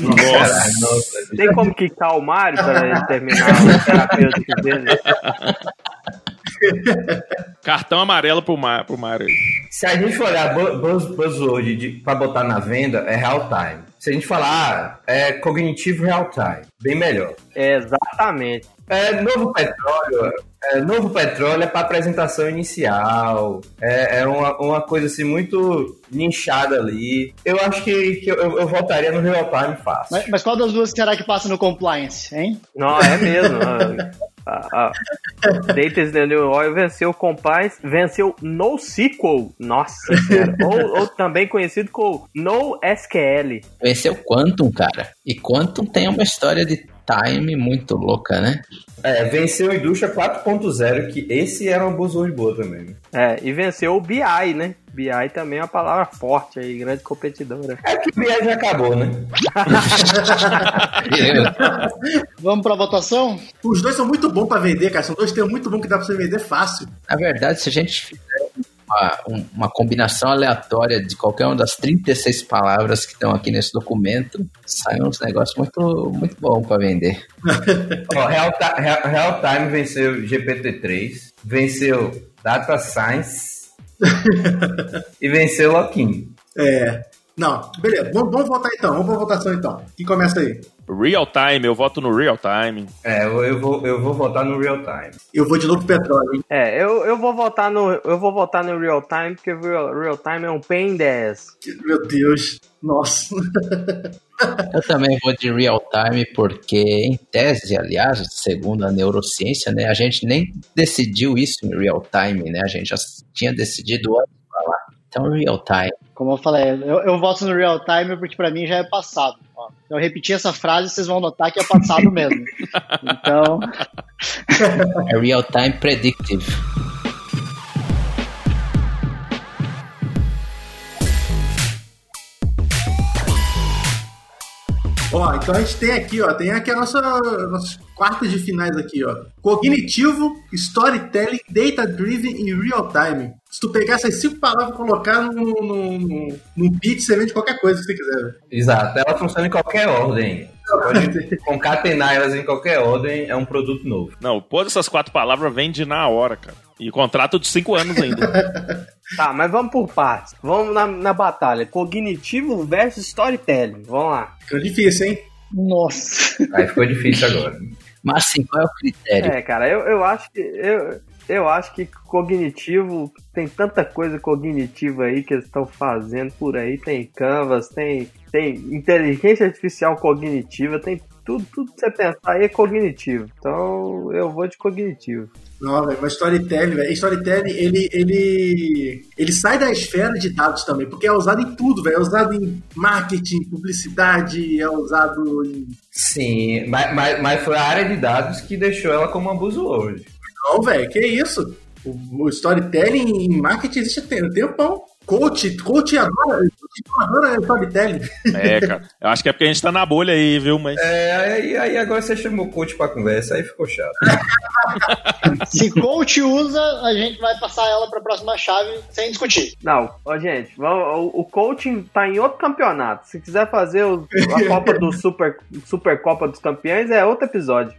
Nossa. Tem como quicar o Mário para terminar o [LAUGHS] terapêutico dele? [LAUGHS] Cartão amarelo pro, Mar, pro Mario. aí. Se a gente for olhar bu- buzz, buzzword de, pra botar na venda, é real time. Se a gente falar, ah, é cognitivo real time. Bem melhor. Exatamente. É, novo petróleo. É, novo petróleo é para apresentação inicial. É, é uma, uma coisa assim muito nichada ali. Eu acho que, que eu, eu voltaria no real time fácil. Mas, mas qual das duas será que passa no compliance, hein? Não, é mesmo. [LAUGHS] A, a, New Oil venceu o Compliance, venceu NoSQL. Nossa senhora. [LAUGHS] ou, ou também conhecido como NoSQL. Venceu Quantum, cara. E Quantum tem uma história de time muito louca, né? É, venceu a indústria 4.0, que esse era uma buzzword boa também. É, e venceu o BI, né? BI também é uma palavra forte aí, grande competidora. É que o BI já acabou, né? [LAUGHS] Vamos pra votação? Os dois são muito bons pra vender, cara. São dois termos muito bons que dá pra você vender fácil. Na verdade, se a gente fizer uma, um- uma combinação aleatória de qualquer uma das 36 palavras que estão aqui nesse documento, sai uns negócios muito, muito bom para vender. [LAUGHS] Ó, Real, Real- Real Time venceu GPT-3, venceu Data Science [LAUGHS] e venceu Loquim. É. Não, beleza. Vamos, vamos votar então. Vamos pra votação então. Quem começa aí? Real time, eu voto no real time. É, eu, eu vou, eu vou votar no Real Time. Eu vou de novo pro petróleo, hein? É, eu, eu vou votar no eu vou votar no Real Time, porque Real, Real Time é um pain 10. Meu Deus. Nossa. [LAUGHS] Eu também vou de real time porque, em tese, aliás, segundo a neurociência, né, a gente nem decidiu isso em real time, né? A gente já tinha decidido antes pra lá. Então, real time. Como eu falei, eu, eu voto no real time porque pra mim já é passado. Ó, eu repetir essa frase, vocês vão notar que é passado mesmo. [LAUGHS] Então, É real time predictive. Ó, então a gente tem aqui, ó, tem aqui a nossa nossas quartas de finais aqui, ó. Cognitivo, storytelling, data driven e real time. Se tu pegar essas cinco palavras e colocar num, num, num, num beat, você vende qualquer coisa que você quiser. Exato, ela funciona em qualquer ordem. Você pode [LAUGHS] concatenar elas em qualquer ordem, é um produto novo. Não, pôs essas quatro palavras, vende na hora, cara. E contrato de cinco anos ainda. [LAUGHS] Tá, mas vamos por partes. Vamos na, na batalha. Cognitivo versus storytelling. Vamos lá. Fica difícil, hein? nossa. Aí ficou difícil agora. Mas, assim, qual é o critério? É, cara, eu, eu acho que. Eu, eu acho que cognitivo. Tem tanta coisa cognitiva aí que eles estão fazendo por aí. Tem Canvas, tem, tem inteligência artificial cognitiva, tem tudo, tudo que você pensar aí é cognitivo. Então eu vou de cognitivo. Não, velho, mas storytelling, velho. Storytelling, ele, ele, ele sai da esfera de dados também, porque é usado em tudo, velho. É usado em marketing, publicidade, é usado em. Sim, mas, mas, mas foi a área de dados que deixou ela como uma buzzword. Não, velho, que isso? O, o storytelling em marketing existe há tem- um tempão. Coach, coach adora, coach adora storytelling. É, cara. Eu acho que é porque a gente tá na bolha aí, viu? Mas. É, aí, aí agora você chamou o coach pra conversa, aí ficou chato. [LAUGHS] Se coach usa, a gente vai passar ela pra próxima chave sem discutir. Não, ó, gente, o, o coaching tá em outro campeonato. Se quiser fazer o- a [LAUGHS] Copa do Super, Super Copa dos Campeões, é outro episódio.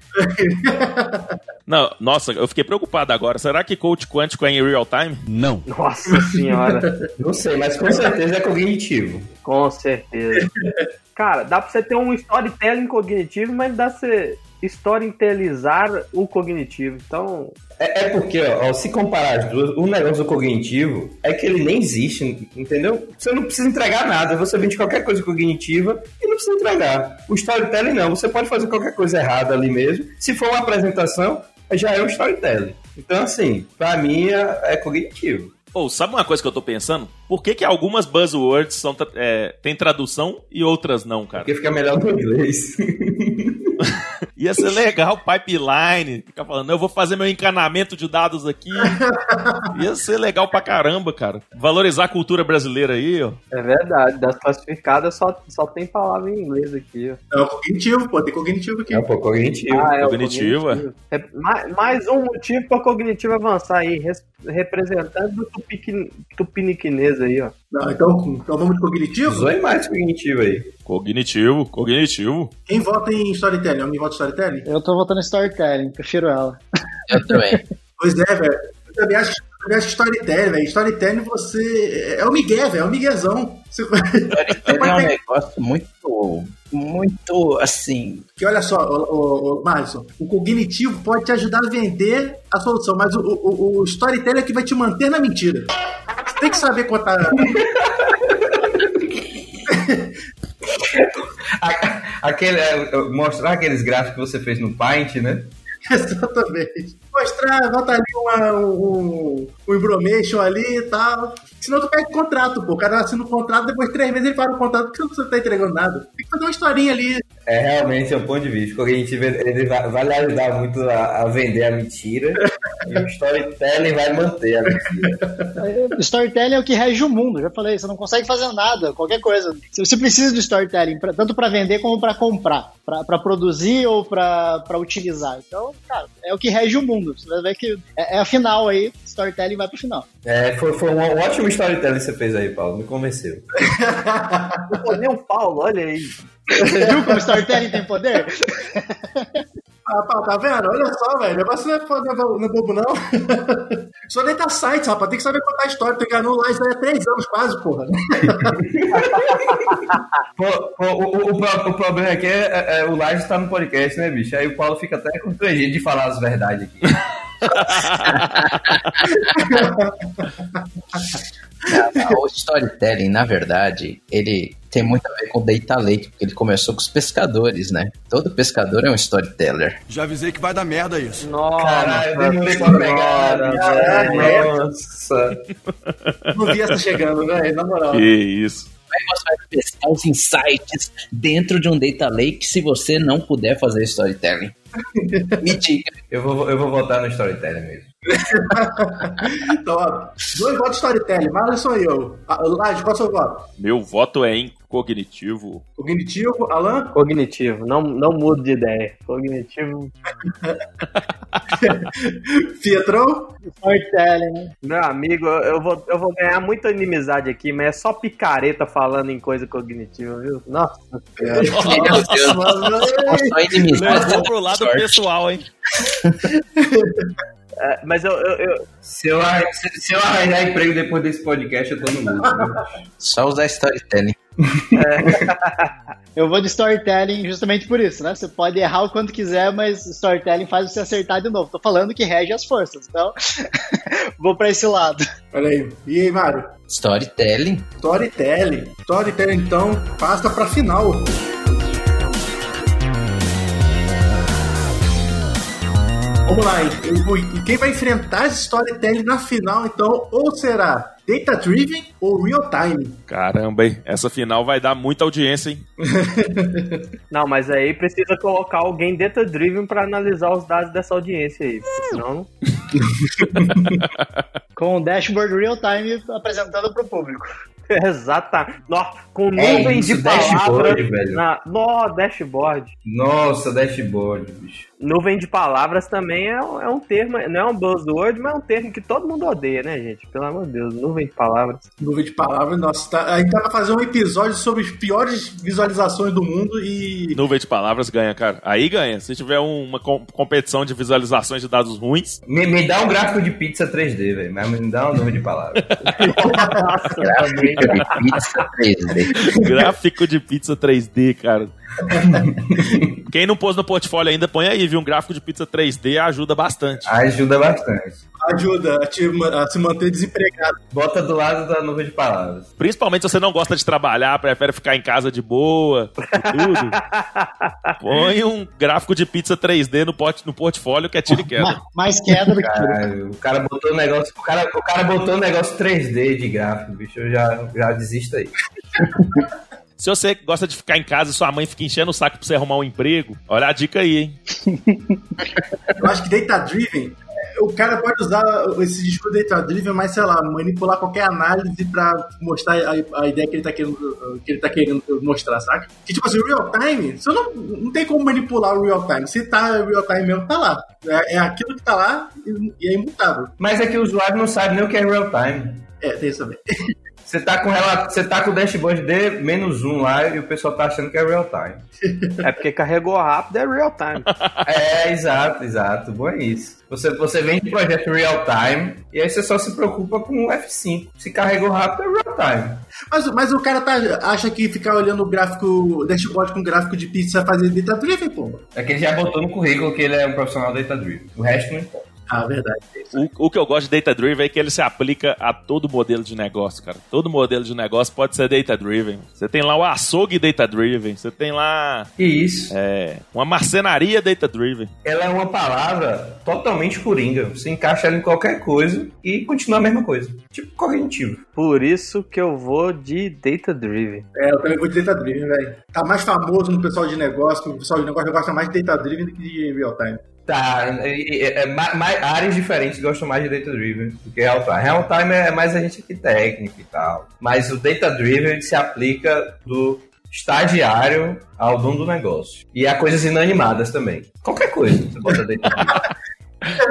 Não, nossa, eu fiquei preocupado agora. Será que coach quântico é em real time? Não. Nossa senhora, [LAUGHS] Não sei, mas com certeza é cognitivo. com certeza. [LAUGHS] Cara, dá pra você ter um storytelling cognitivo, mas dá pra você storytellizar o cognitivo. Então, É, é porque, ó, ó, se comparar as duas, o negócio do cognitivo é que ele nem existe, entendeu? Você não precisa entregar nada, você vende qualquer coisa cognitiva e não precisa entregar. O storytelling não, você pode fazer qualquer coisa errada ali mesmo. Se for uma apresentação, já é um storytelling. Então, assim, pra mim é, é cognitivo. Ou sabe uma coisa que eu tô pensando? Por que, que algumas buzzwords são, é, têm tradução e outras não, cara? Porque fica melhor no inglês. [LAUGHS] Ia ser legal, pipeline, ficar falando, eu vou fazer meu encanamento de dados aqui. [LAUGHS] Ia ser legal pra caramba, cara. Valorizar a cultura brasileira aí, ó. é verdade, das classificadas só, só tem palavra em inglês aqui. ó. É o cognitivo, pô, tem cognitivo aqui. É um pouco cognitivo. Ah, é o Cognitivo, cognitivo. É, mais, mais um motivo para cognitivo avançar aí, res- representante do tupiqui- tupiniquinês aí, ó. Não, então, então vamos de cognitivo? Usou mais cognitivo aí. Cognitivo, cognitivo. Quem vota em storytelling? Alguém vota em storytelling? Eu tô votando em storytelling, prefiro ela. Eu também. [LAUGHS] Pois é, velho. Eu também acho, eu também acho storytelling, velho. Storytelling você. É o Miguel, velho. É o Miguezão. Você... [LAUGHS] Ele é um negócio muito, muito assim. Que olha só, o, o, o cognitivo pode te ajudar a vender a solução, mas o, o, o storytelling é que vai te manter na mentira. Você tem que saber contar. [LAUGHS] Aquele, é, mostrar aqueles gráficos que você fez no Paint, né? [LAUGHS] Exatamente. Mostrar, bota ali uma, um, um embromation ali e tal. Senão tu perde contrato, pô. O cara assina o contrato, depois de três meses ele para o contrato porque você não tá entregando nada. Tem que fazer uma historinha ali. É realmente é um ponto de vista. O cognitivo ele vai, vai lhe ajudar muito a, a vender a mentira e o storytelling vai manter a mentira. [LAUGHS] Storytelling é o que rege o mundo, já falei, você não consegue fazer nada, qualquer coisa. Você precisa de storytelling, pra- tanto para vender como para comprar, para produzir ou para utilizar. Então, cara, é o que rege o mundo. Você vai ver que é, é a final aí, storytelling vai pro final. É, foi, foi um ótimo storytelling que você fez aí, Paulo. Me convenceu. [LAUGHS] Pô, nem o Paulo, olha aí. [LAUGHS] Viu como storytelling tem poder? [LAUGHS] Ah, pá, tá vendo? Olha só, velho. O negócio não é, fo- não é bo- não é bobo, não. [LAUGHS] Só data sites, rapaz. Tem que saber contar a história. Tu enganou lá isso aí há três anos quase, porra. [LAUGHS] Pô, pô, o, o- o pro- o problema aqui é, é- é o Laje tá no podcast, né, bicho? Aí o Paulo fica até constrangido de falar as verdades aqui. [LAUGHS] O storytelling, na verdade, ele tem muito a ver com o data lake, porque ele começou com os pescadores, né? Todo pescador é um storyteller. Já avisei que vai dar merda isso. Nossa, Caralho, demorei pra pegar. Caralho. Nossa. Não vi essa chegando, velho. Na moral. Que isso. Como é que você vai pescar os insights dentro de um data lake se você não puder fazer storytelling? [LAUGHS] Me diga. Eu vou, eu vou votar no storytelling mesmo. [LAUGHS] Então, ó, dois votos storytelling. Mas sou eu. Laje, qual é o seu voto? Meu voto é em cognitivo. Cognitivo, Alan? Cognitivo, não, não mudo de ideia. Cognitivo, [LAUGHS] Pietrão? Storytelling, né? meu amigo, eu vou, eu vou ganhar muita inimizade aqui, mas é só picareta falando em coisa cognitiva, viu? Nossa senhora. Meu Deus, só inimizade. Levou pro lado Sorte. pessoal, hein? [LAUGHS] É, mas eu, eu, eu- Se eu, se, se eu arranjar emprego depois desse podcast, eu tô no mundo. Só usar storytelling. [LAUGHS] Eu vou de storytelling justamente por isso, né? Você pode errar o quanto quiser, mas storytelling faz você acertar de novo. Tô falando que rege as forças, então [LAUGHS] vou pra esse lado. Olha aí. E aí, Mário? Storytelling? Storytelling. Storytelling, então, passa pra final. Vamos lá, e, e quem vai enfrentar esse storytelling na final, então, ou será Data Driven ou Real Time? Caramba, hein? Essa final vai dar muita audiência, hein? [LAUGHS] não, mas aí precisa colocar alguém data-driven pra analisar os dados dessa audiência aí. Senão, [LAUGHS] Com o dashboard real time apresentando pro público. Exatamente. Nó, Com É nuvem isso, de dashboard, palavras. velho. Na... Nó, dashboard. Nossa, dashboard, bicho. Nuvem de palavras também é, um- é um termo, não é um buzzword, mas é um termo que todo mundo odeia, né, gente? Pelo amor de Deus, nuvem de palavras. Nuvem de palavras, nossa, tá, a gente tava fazendo um episódio sobre as piores visualizações do mundo e. Nuvem de palavras ganha, cara. Aí ganha. Se tiver um- uma com- competição de visualizações de dados ruins, Me, me dá um gráfico de pizza 3D, velho. Mas me dá um nome de palavra. [LAUGHS] Gráfico de pizza 3D. [LAUGHS] gráfico de pizza 3D, cara. [LAUGHS] Quem não pôs no portfólio ainda, põe aí, viu? Um gráfico de pizza 3D ajuda bastante. Ajuda bastante. Ajuda a, te a se manter desempregado. Bota do lado da nuvem de palavras. Principalmente se você não gosta de trabalhar, prefere ficar em casa de boa, e tudo. [LAUGHS] Põe um gráfico de pizza 3D no, pot, no portfólio que é tiro e queda. Ma- Mais queda do que tiro. O cara botou um negócio. O cara, o cara botou um negócio 3D de gráfico, bicho. Eu já, já desisto aí. [LAUGHS] Se você gosta de ficar em casa e sua mãe fica enchendo o saco pra você arrumar um emprego, olha a dica aí, hein? Eu acho que data driven, o cara pode usar esse discurso data driven, mas sei lá, manipular qualquer análise pra mostrar a, a ideia que ele, tá querendo, que ele tá querendo mostrar, saca? Que tipo assim, real time, você não, não tem como manipular o real time. Se tá real time mesmo, tá lá. É, é aquilo que tá lá e, e é imutável. Mas é que o usuário não sabe nem o que é real time. É, tem isso também. [LAUGHS] Você tá com ela, você tá com o dashboard de menos um lá e o pessoal tá achando que é real time. É porque carregou rápido, é real time. [LAUGHS] É, exato, exato. Bom é isso. Você, você vem de projeto real time e aí você só se preocupa com o F5. Se carregou rápido, é real time. Mas, mas o cara tá, acha que ficar olhando o gráfico, dashboard com gráfico de pizza é fazer data driven, pô. É que ele já botou no currículo que ele é um profissional data driven. O resto não importa. Ah, verdade. O, o que eu gosto de Data Driven é que ele se aplica a todo modelo de negócio, cara. Todo modelo de negócio pode ser Data Driven. Você tem lá o açougue Data Driven, você tem lá E isso. é, uma marcenaria Data Driven. Ela é uma palavra totalmente coringa. Você encaixa ela em qualquer coisa e continua a mesma coisa. Tipo cognitivo. Por isso que eu vou de data driven. É, eu também vou de data driven, velho. Tá mais famoso no pessoal de negócio, que o pessoal de negócio gosta mais de data driven do que de real time. Tá, é, é, é, ma- ma- áreas diferentes gostam mais de data driven do que real time. Real time é mais a gente aqui técnico e tal. Mas o data driven se aplica do estagiário ao dono do negócio. E a coisas inanimadas também. Qualquer coisa você bota data driven. [LAUGHS]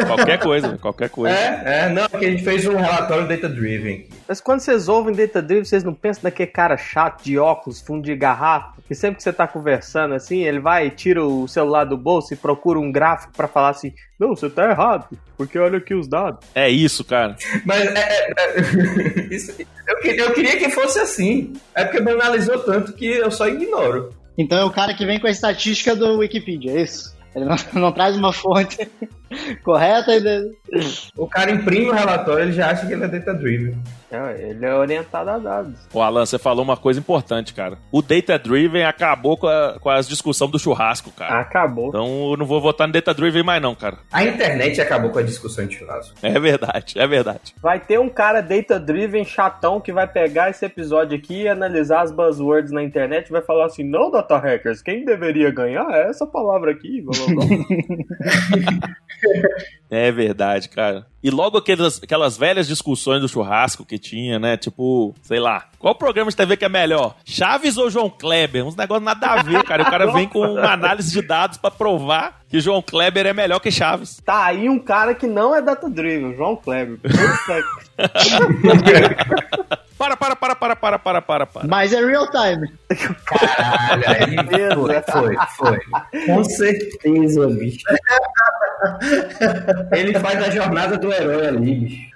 Qualquer coisa, qualquer coisa. é, é, não, porque a gente fez um relatório data driven. Mas quando vocês ouvem data driven, vocês não pensam naquele cara chato de óculos, fundo de garrafa, que sempre que você tá conversando assim, ele vai e tira o celular do bolso e procura um gráfico pra falar assim: Não, você tá errado, porque olha aqui os dados. É isso, cara. Mas é, é, é, [LAUGHS] isso- eu, queria, eu queria que fosse assim. É porque banalizou tanto que eu só ignoro. Então é o cara que vem com a estatística do Wikipedia, é isso? Ele não, [LAUGHS] não traz uma fonte [LAUGHS] correta e. O cara imprime o relatório, ele já acha que ele é data driven. É, ele é orientado a dados. Ô, Alan, você falou uma coisa importante, cara. O Data Driven acabou com, a, com as discussões do churrasco, cara. Acabou. Então eu não vou votar no Data Driven mais, não, cara. A internet acabou com a discussão de churrasco. É verdade, é verdade. Vai ter um cara data driven chatão que vai pegar esse episódio aqui e analisar as buzzwords na internet e vai falar assim: Não, data hackers, quem deveria ganhar é essa palavra aqui. blá, blá, blá." [LAUGHS] É verdade, cara. E logo aquelas, aquelas velhas discussões do churrasco que tinha, né? Tipo, sei lá, qual programa de TV que é melhor? Chaves ou João Kleber? Uns negócios nada a ver, cara. O cara vem com uma análise de dados pra provar que João Kleber é melhor que Chaves. Tá aí um cara que não é data driven, João Kleber. Puta [LAUGHS] Para, para, para, para, para, para, para, para. Mas é real time. Caralho, aí [LAUGHS] foi, foi, foi. Com certeza, bicho. [LAUGHS] Ele faz a jornada do herói ali, bicho.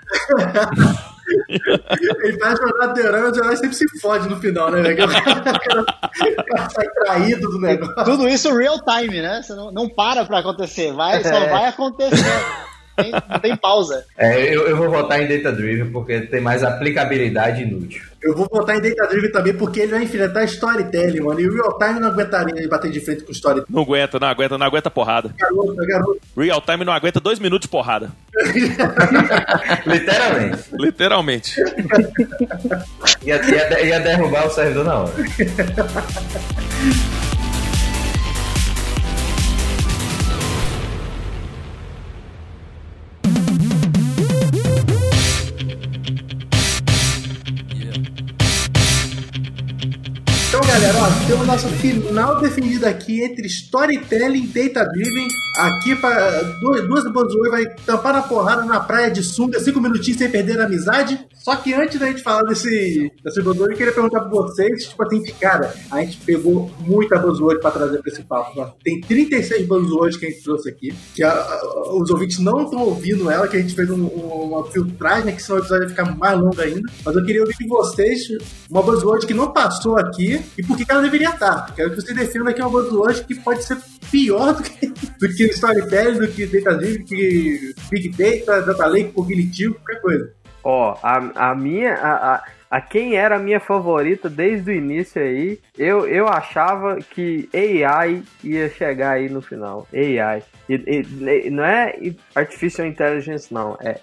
Ele faz jornada de herói, mas o herói sempre se fode no final, né, velho? O [LAUGHS] cara sai traído do negócio. Tudo isso real time, né? Você não, não para pra acontecer, vai, só É. vai acontecer. Tem- não tem pausa. É, eu, eu vou votar em Data Driven porque tem mais aplicabilidade inútil. Eu vou votar em Data Driven também porque ele vai enfrentar storytelling, mano. E o Real Time não aguentaria bater de frente com storytelling. Não aguenta, não aguenta, não aguenta porrada. Garoto, garoto. Real Time não aguenta dois minutos de porrada. [LAUGHS] Literalmente. Literalmente. Ia, ia, ia derrubar o servidor na hora. [LAUGHS] temos nosso final definido aqui entre storytelling e data driven. Aqui para duas, duas buzzwords vai tampar na porrada na praia de sunga, cinco minutinhos sem perder a amizade. Só que antes da gente falar desse, desse buzzword, eu queria perguntar pra vocês, tipo assim, cara, a gente pegou muita buzzword pra trazer pra esse papo. Ó. Tem 36 buzzwords que a gente trouxe aqui, que a- a- os ouvintes não estão ouvindo ela, que a gente fez um- um- uma filtragem, né, que senão o episódio vai ficar mais longo ainda. Mas eu queria ouvir de vocês uma buzzword que não passou aqui e por que que ela deveria estar. Quero que vocês definam aqui uma buzzword que pode ser pior do que, [LAUGHS] do que storytelling, do que data driven, do que big data, data lake, cognitivo, qualquer coisa. Ó, a, a minha. A, a, a quem era a minha favorita desde o início aí, eu, eu achava que AI ia chegar aí no final. AI. E, e- não é Artificial Intelligence, não. É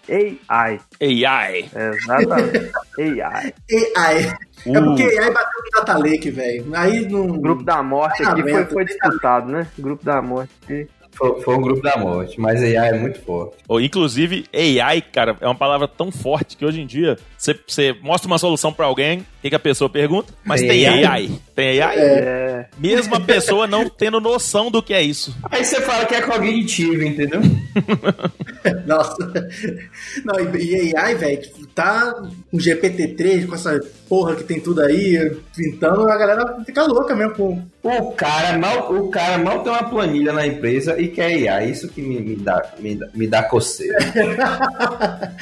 AI. AI. Exatamente. AI. AI. É porque AI bateu no Data Lake, velho. Aí não. O Grupo da Morte aqui foi, foi disputado, né? Grupo da Morte. aqui. Foi, foi um grupo da morte, mas AI é muito forte. Ou, inclusive, AI, cara, é uma palavra tão forte que hoje em dia você, mostra uma solução pra alguém, o que, que a pessoa pergunta? Mas tem AI? AI. Tem AI? É. Mesmo a pessoa não tendo noção do que é isso. Aí você fala que é cognitivo, entendeu? [LAUGHS] Nossa. Não, e, AI, velho, tá com GPT-3, com essa porra que tem tudo aí, pintando, a galera fica louca mesmo com. O cara mal, o cara mal tem uma planilha na empresa e quer IA. Isso que me, me dá, me, me dá coceira. [LAUGHS]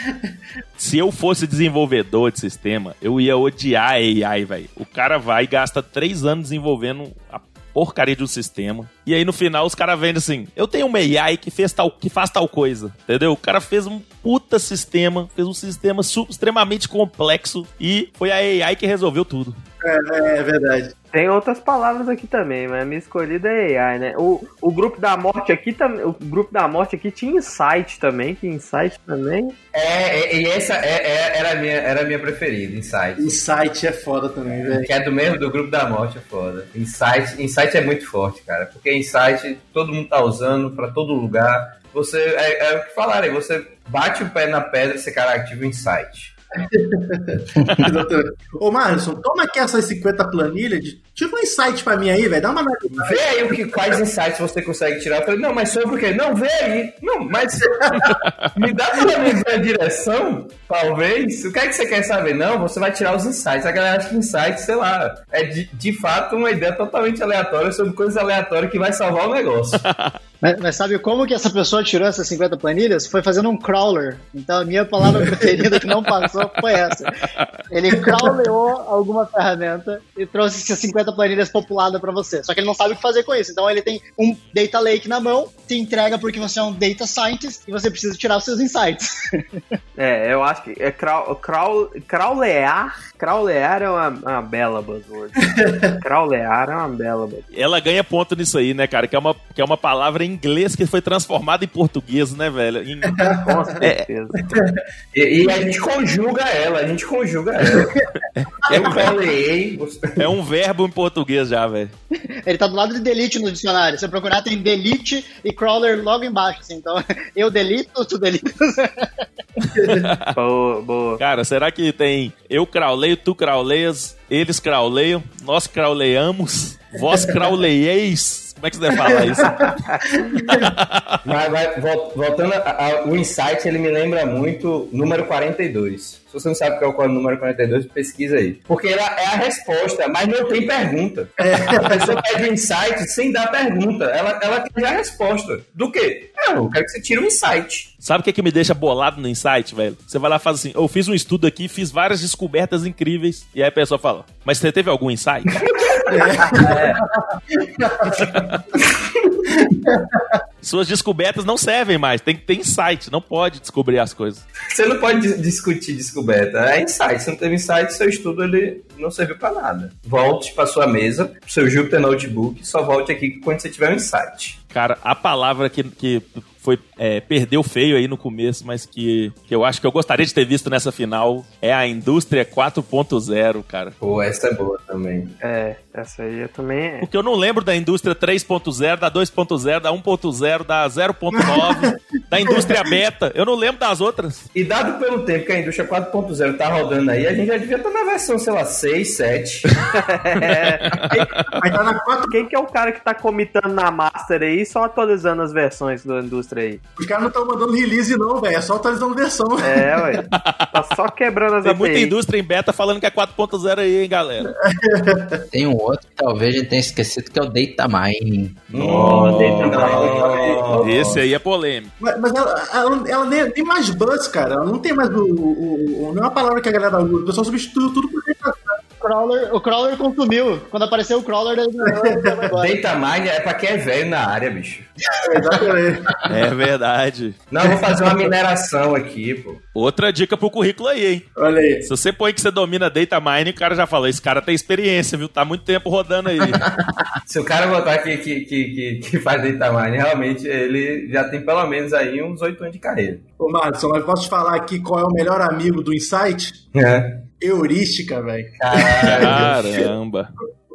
Se eu fosse desenvolvedor de sistema, eu ia odiar a AI, velho. O cara vai e gasta três anos desenvolvendo a porcaria de um sistema. E aí no final os caras vendem assim: eu tenho uma AI que, fez tal, que faz tal coisa. Entendeu? O cara fez um puta sistema, fez um sistema extremamente complexo e foi a AI que resolveu tudo. É, é verdade. Tem outras palavras aqui também, mas a minha escolhida é AI, né? O, o grupo da morte aqui também. O grupo da morte aqui tinha insight também, que insight também. É, é, e essa é- é- era, a minha, era a minha preferida, Insight. Insight é foda também, velho. Que é do mesmo do grupo da morte, é foda. Insight, Insight é muito forte, cara. Porque Insight todo mundo tá usando pra todo lugar. Você, é, é o que falaram aí, você bate o pé na pedra e você cara ativa o Insight. [LAUGHS] Ô, Marlon, toma aqui essas 50 planilhas, de... tira um insight pra mim aí, velho. Dá uma analisada. Vê aí o que, quais insights você consegue tirar. Eu falei, não, mas sobre o quê? Não, vê aí. Não, mas [LAUGHS] me dá pra mim ver a direção, talvez. O que é que você quer saber? Não, você vai tirar os insights. A galera acha que insights, sei lá, é de, de fato uma ideia totalmente aleatória sobre coisas aleatórias que vai salvar o negócio. [LAUGHS] Mas, mas sabe como que essa pessoa tirou essas 50 planilhas? Foi fazendo um crawler. Então a minha palavra [LAUGHS] preferida que não passou foi essa. Ele crawleou alguma ferramenta e trouxe essas 50 planilhas populadas pra você. Só que ele não sabe o que fazer com isso. Então ele tem um data lake na mão, te entrega porque você é um data scientist e você precisa tirar os seus insights. [LAUGHS] É, eu acho que é crawl, crawl, crawlear. Crawlear é uma, uma bela buzzword. [LAUGHS] crawlear é uma bela buzzword. Ela ganha ponto nisso aí, né, cara? Que é uma, que é uma palavra em inglês que foi transformada em português, né, velho? Em- Com [LAUGHS] certeza. E, e a gente conjuga ela, a gente conjuga ela. Eu falei, você- é um verbo em português já, velho. Ele tá do lado de delete no dicionário. Se você procurar, tem delete e crawler logo embaixo. assim. Então [LAUGHS] eu delito, tu delitas. [LAUGHS] Boa, boa. Cara, será que tem eu crauleio, tu crauleias, eles crauleiam, nós crauleamos, vós crauleieis? Como é que você deve falar isso? [LAUGHS] Mas, vai- vol- voltando ao insight, ele me lembra muito número 42. Se você não sabe qual é o número 42, pesquisa aí. Porque ela é a resposta, mas não tem pergunta. A pessoa pede um insight sem dar pergunta. Ela, ela quer a resposta. Do quê? É, eu quero que você tire um insight. Sabe o que, que me deixa bolado no insight, velho? Você vai lá e faz assim: eu fiz um estudo aqui, fiz várias descobertas incríveis. E aí a pessoa fala: Mas você teve algum insight? [LAUGHS] [LAUGHS] Suas descobertas não servem mais, tem que ter insight, não pode descobrir as coisas. Você não pode dis- discutir descoberta. É insight. Se não teve insight, seu estudo ele não serviu pra nada. Volte pra sua mesa, pro seu Jupyter Notebook, só volte aqui quando você tiver um insight. Cara, a palavra que, que foi é, perdeu feio aí no começo, mas que, que eu acho que eu gostaria de ter visto nessa final é a indústria 4.0, cara. Pô, essa é boa também. É, essa aí eu também é. Porque eu não lembro da indústria 3.0, da 2.0, da 1.0, da 0.9, da indústria beta. Eu não lembro das outras. E dado pelo tempo que a indústria 4.0 tá rodando aí, a gente já devia estar na versão, sei lá, 6, 7. [LAUGHS] Mas tá na 4. Quem que é o cara que tá comitando na Master aí, só atualizando as versões da indústria aí? Os caras não estão mandando release, não, velho. É só atualizando versão. É, ué. Tá só quebrando as Tem muita API. indústria em beta falando que é 4.0 aí, hein, galera. [LAUGHS] Tem um outro que talvez a gente tenha esquecido que é o Data Mining. Oh, Data Não. Esse aí é polêmico. Mas, mas ela, ela, ela nem tem mais buzz, cara. Ela não tem mais o, o, o- Não é uma palavra que a galera usa. O pessoal substitui tudo por data. O crawler, o crawler consumiu. Ququando apareceu o crawler, ele não agora. [LAUGHS] Data Mine é pra quem é velho na área, bicho. Exatamente. É verdade. Não, eu vou fazer uma mineração aqui, pô. Outra dica pro currículo aí, hein? Olha aí. Se você põe que você domina data mining, o cara já fala, esse cara tem experiência, viu? Tá muito tempo rodando aí. [LAUGHS] Se o cara botar aqui que, que, que, que faz Data Mine, realmente ele já tem pelo menos aí uns 8 anos de carreira. Ô, Madison, eu posso te falar aqui qual é o melhor amigo do Insight? É. Heurística, velho. Caramba.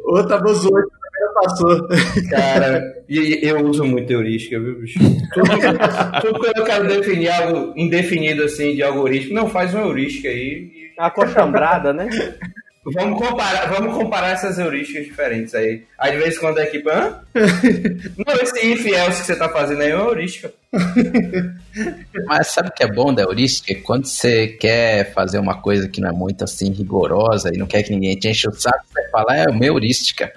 Outra buzzword que também já passou. Cara, e, eu uso muito heurística, viu, bicho? Tudo, quando eu quero definir algo indefinido assim de algoritmo, não, faz uma heurística aí. e coxambrada, né? Vamos comparar, vamos comparar essas heurísticas diferentes aí. Aí de vez em quando a equipe, hã? [LAUGHS] Não, esse if else que você tá fazendo aí é uma heurística. [LAUGHS] Mas sabe o que é bom da heurística? É Quando você quer fazer uma coisa que não é muito assim rigorosa e não quer que ninguém te enche o saco, você fala, é uma heurística.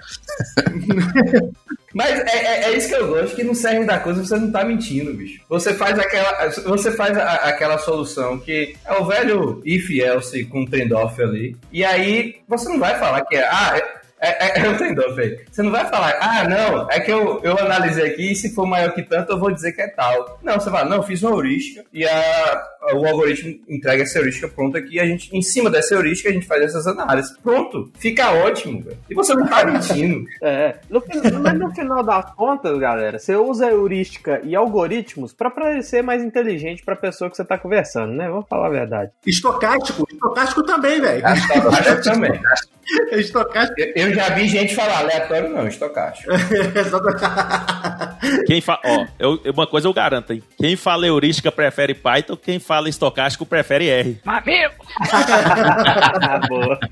[LAUGHS] Mas é, é- é isso que eu gosto, que no cerne da coisa você não tá mentindo, bicho. Você faz aquela, você faz a- aquela solução que é o velho if else com trade-off ali. E aí você não vai falar que é, ah, é, é, é o trade-off aí. Você não vai falar, ah, não, é que eu, eu analisei aqui e se for maior que tanto eu vou dizer que é tal. Não, você fala, não, eu fiz uma heurística e a, o algoritmo entrega essa heurística pronta aqui e a gente, em cima dessa heurística, a gente faz essas análises. Pronto, fica ótimo, velho. E você não tá mentindo. [LAUGHS] É. No, mas no final das contas, galera, você usa heurística e algoritmos pra parecer mais inteligente pra pessoa que você tá conversando, né? Vamos falar a verdade. Estocástico. Estocástico também, velho. Estocástico também. [LAUGHS] Estocástico. Eu, eu já vi gente falar aleatório, não, estocástico. [LAUGHS] Quem fa... Ó, eu- uma coisa eu garanto, hein? Quem fala heurística prefere Python, quem fala estocástico prefere R. [LAUGHS] Boa. [LAUGHS]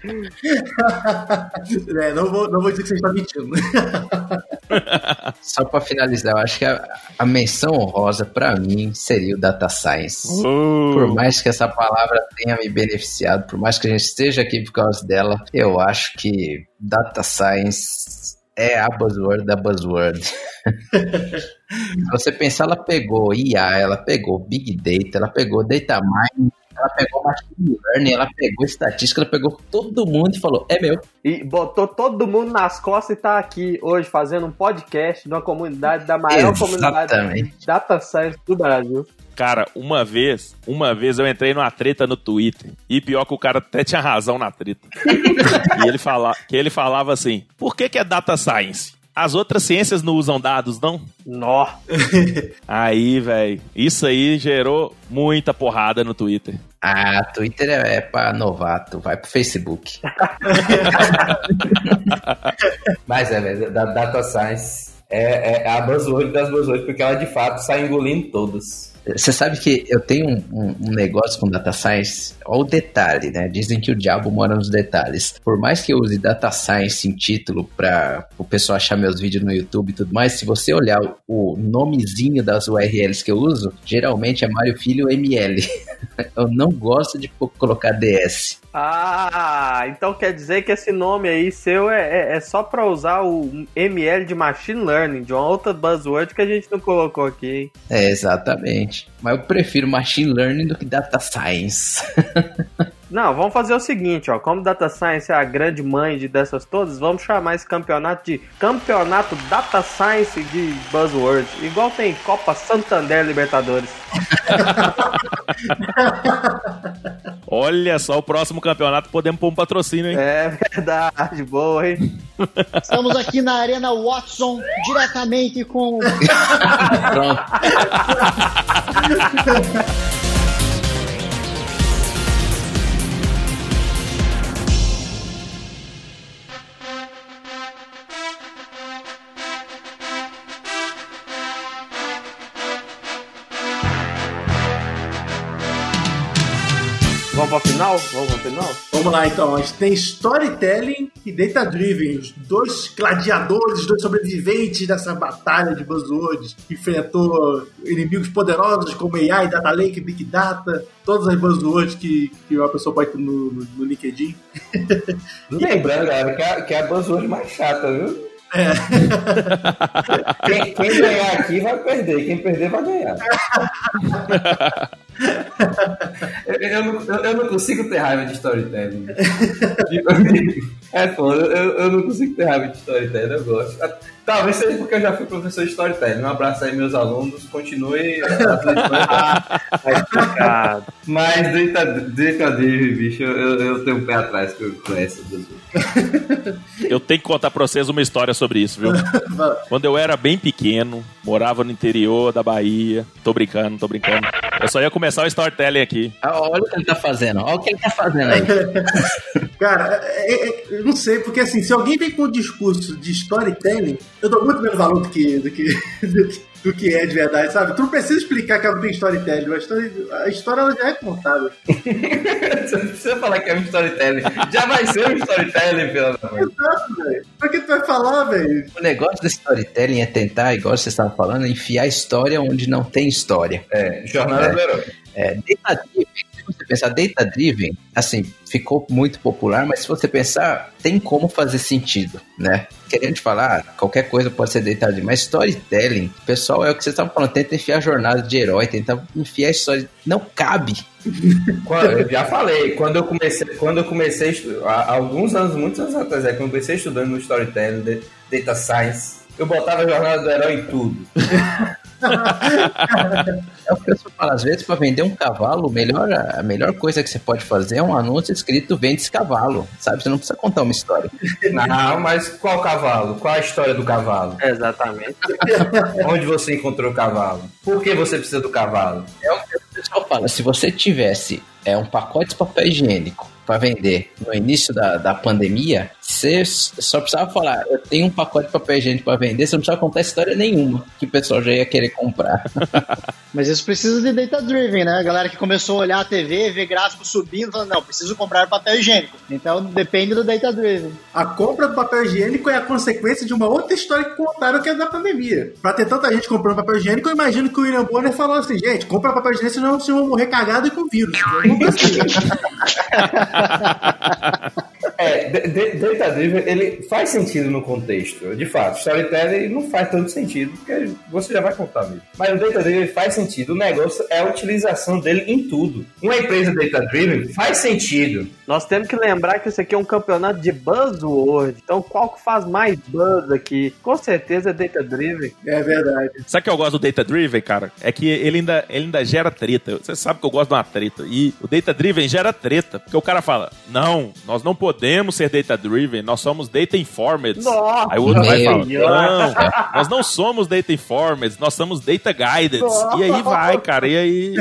É, não, vou, não vou dizer que você está mentindo. Só pra finalizar, eu acho que a, a menção honrosa pra mim seria o Data Science. Por mais que essa palavra tenha me beneficiado, por mais que a gente esteja aqui por causa dela, eu acho que Data Science é a buzzword da buzzword. Se [LAUGHS] você pensar, ela pegou IA, ela pegou Big Data, ela pegou Data Mining, ela pegou Machine Learning, ela pegou estatística, ela pegou todo mundo e falou, é meu. E botou todo mundo nas costas e tá aqui hoje fazendo um podcast de uma comunidade da maior comunidade Exatamente. de data science do Brasil. Cara, uma vez, uma vez eu entrei numa treta no Twitter. E pior que o cara até tinha razão na treta. [LAUGHS] e ele, fala, que ele falava assim: por que, que é data science? As outras ciências não usam dados, não? Nó. [LAUGHS] Aí, velho, isso aí gerou muita porrada no Twitter. Ah, Twitter é, é pra novato, vai pro Facebook. [LAUGHS] Mas é, velho, da Data Science é, é a buzzword das buzzwords, porque ela de fato sai engolindo todas. Você sabe que eu tenho um, um- um negócio com data science, olha o detalhe, né? Dizem que o diabo mora nos detalhes. Por mais que eu use data science em título para o pessoal achar meus vídeos no YouTube e tudo mais, se você olhar o, nomezinho das URLs que eu uso, geralmente é Mário Filho ML. [LAUGHS] eu não gosto de co- colocar DS. Ah, então quer dizer que esse nome aí seu é, é, é só pra usar o ML de Machine Learning, de uma outra buzzword que a gente não colocou aqui, hein? É, exatamente. Mas eu prefiro machine learning do que data science. [LAUGHS] Não, vamos fazer o seguinte, ó. Como Data Science é a grande mãe de dessas todas, vamos chamar esse campeonato de Campeonato Data Science de Buzzwords. Igual tem Copa Santander Libertadores. [LAUGHS] Olha só, o próximo campeonato podemos pôr um patrocínio, hein? É verdade, boa, hein? Estamos aqui na Arena Watson, diretamente com. [LAUGHS] [LAUGHS] Pronto. Vamos pra final? Vamos pra final? Vamos lá então, a gente tem storytelling e data driven, os dois gladiadores, os dois sobreviventes dessa batalha de buzzwords que enfrentou inimigos poderosos como AI, Data Lake, Big Data, todas as buzzwords que, que uma pessoa pode ter no, no, no LinkedIn. [LAUGHS] Lembrando, galera, que é, que é a buzzword mais chata, viu? É. Quem, quem ganhar aqui vai perder, quem perder vai ganhar. [LAUGHS] eu, eu não, eu- não consigo ter raiva de storytelling. [LAUGHS] É foda, eu, eu não consigo ter raiva de storytelling, eu gosto. Talvez seja porque eu já fui professor de storytelling. Um abraço aí, meus alunos. Continue explicado. [LAUGHS] Mas Driven, bicho, eu, eu tenho um pé atrás com, com essa. [LAUGHS] Eu tenho que contar pra vocês uma história sobre isso, viu? Quando eu era bem pequeno, morava no interior da Bahia. Tô brincando, tô brincando. Eu só ia começar o storytelling aqui. Ah, Olha o que ele tá fazendo. Olha o que ele tá fazendo aí. [LAUGHS] Cara, é- é- eu não sei, porque assim, se alguém vem com um discurso de storytelling, eu dou muito menos valor do que, do que, [LAUGHS] do que, do que é de verdade, sabe? Tu não precisa explicar que ela não tem storytelling, a história, a história ela já é contada. [LAUGHS] Você não precisa falar que é um storytelling. Já vai ser um storytelling, pelo amor de Deus. Exato, velho. Pra que tu vai falar, velho? O negócio do storytelling é tentar, igual vocês estavam falando, enfiar a história onde não tem história. É, jornada É. do herói. É, você pensar data driven, assim, ficou muito popular, mas se você pensar, tem como fazer sentido, né? Querendo falar, qualquer coisa pode ser data driven, mas storytelling, pessoal, é o que vocês estavam falando, tenta enfiar a jornada de herói, tenta enfiar a história, não cabe. Eu já falei, quando eu comecei, quando eu comecei há alguns anos, muitos anos atrás, é, quando eu comecei estudando no storytelling, data science, eu botava a jornada do herói em tudo. É o que eu falo, às vezes, para vender um cavalo, melhor, a melhor coisa que você pode fazer é um anúncio escrito vende esse cavalo, sabe? Você não precisa contar uma história. Não, mas qual cavalo? Qual a história do cavalo? Exatamente. [LAUGHS] Onde você encontrou o cavalo? Por que você precisa do cavalo? É o que o pessoal fala. Se você tivesse é, um pacote de papel higiênico para vender no início da, da pandemia, você só precisava falar: eu tenho um pacote de papel higiênico para vender, você não precisava contar história nenhuma, que o pessoal já ia querer comprar. [LAUGHS] Mas isso precisa de data driven, né? A galera que começou a olhar a TV, ver gráfico subindo, falando, não, preciso comprar papel higiênico. Então depende do data driven. A compra do papel higiênico é a consequência de uma outra história que contaram que é da pandemia. Pra ter tanta gente comprando papel higiênico, eu imagino que o William Bonner falou assim: gente, compra papel higiênico, senão vocês vão morrer cagado e com vírus. [LAUGHS] Coisa assim. [LAUGHS] É, Data Driven, ele faz sentido no contexto. De fato, storytelling não faz tanto sentido, porque você já vai contar mesmo. Mas o Data Driven faz sentido. O negócio é a utilização dele em tudo. Uma empresa Data Driven faz sentido. Nós temos que lembrar que isso aqui é um campeonato de buzzword. Então, qual que faz mais buzz aqui? Com certeza é data driven. É verdade. Sabe o que eu gosto do Data Driven, cara? É que ele ainda, ele ainda gera treta. Você sabe que eu gosto de uma treta. E o Data Driven gera treta. Porque o cara fala: Não, nós não podemos ser Data Driven, nós somos Data Informed. Nossa, Aí o outro vai fala: Meu Não, nós não somos Data Informed, nós somos Data Guided. E aí vai, cara. E aí.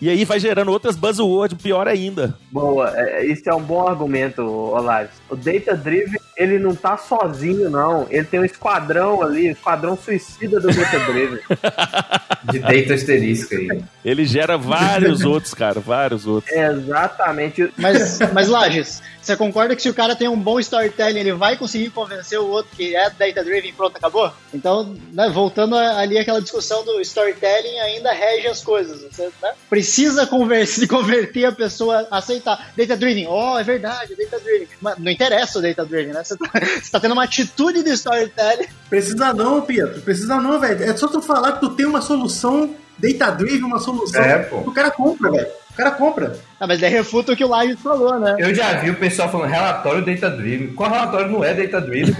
E aí vai gerando outras buzzwords, pior ainda. Boa, é, isso é um bom argumento, Olaves. O Data Driven, ele não tá sozinho, não. Ele tem um esquadrão ali, um esquadrão suicida do Data Driven. [LAUGHS] De data asterisco aí. Ele gera vários outros, cara, vários outros. Exatamente. Mas, mas Lages, você concorda que se o cara tem um bom storytelling, ele vai conseguir convencer o outro que é data driven e pronto, acabou? Então, né, voltando ali àquela discussão do storytelling, ainda rege as coisas. Você né, precisa converter, [LAUGHS] converter a pessoa a aceitar. Data driven, oh, é verdade, data driven. Mas não interessa o data driven, né? Você tá, [LAUGHS] você tá tendo uma atitude de storytelling. Precisa não, Pietro. Precisa não, velho. É só tu falar que tu tem uma solução data-driven, uma solução. É, pô. O cara compra, velho. O cara compra. Ah, mas daí refuta o que o Lages falou, né? Eu já vi o pessoal falando relatório Data Driven. Qual relatório não é Data Driven?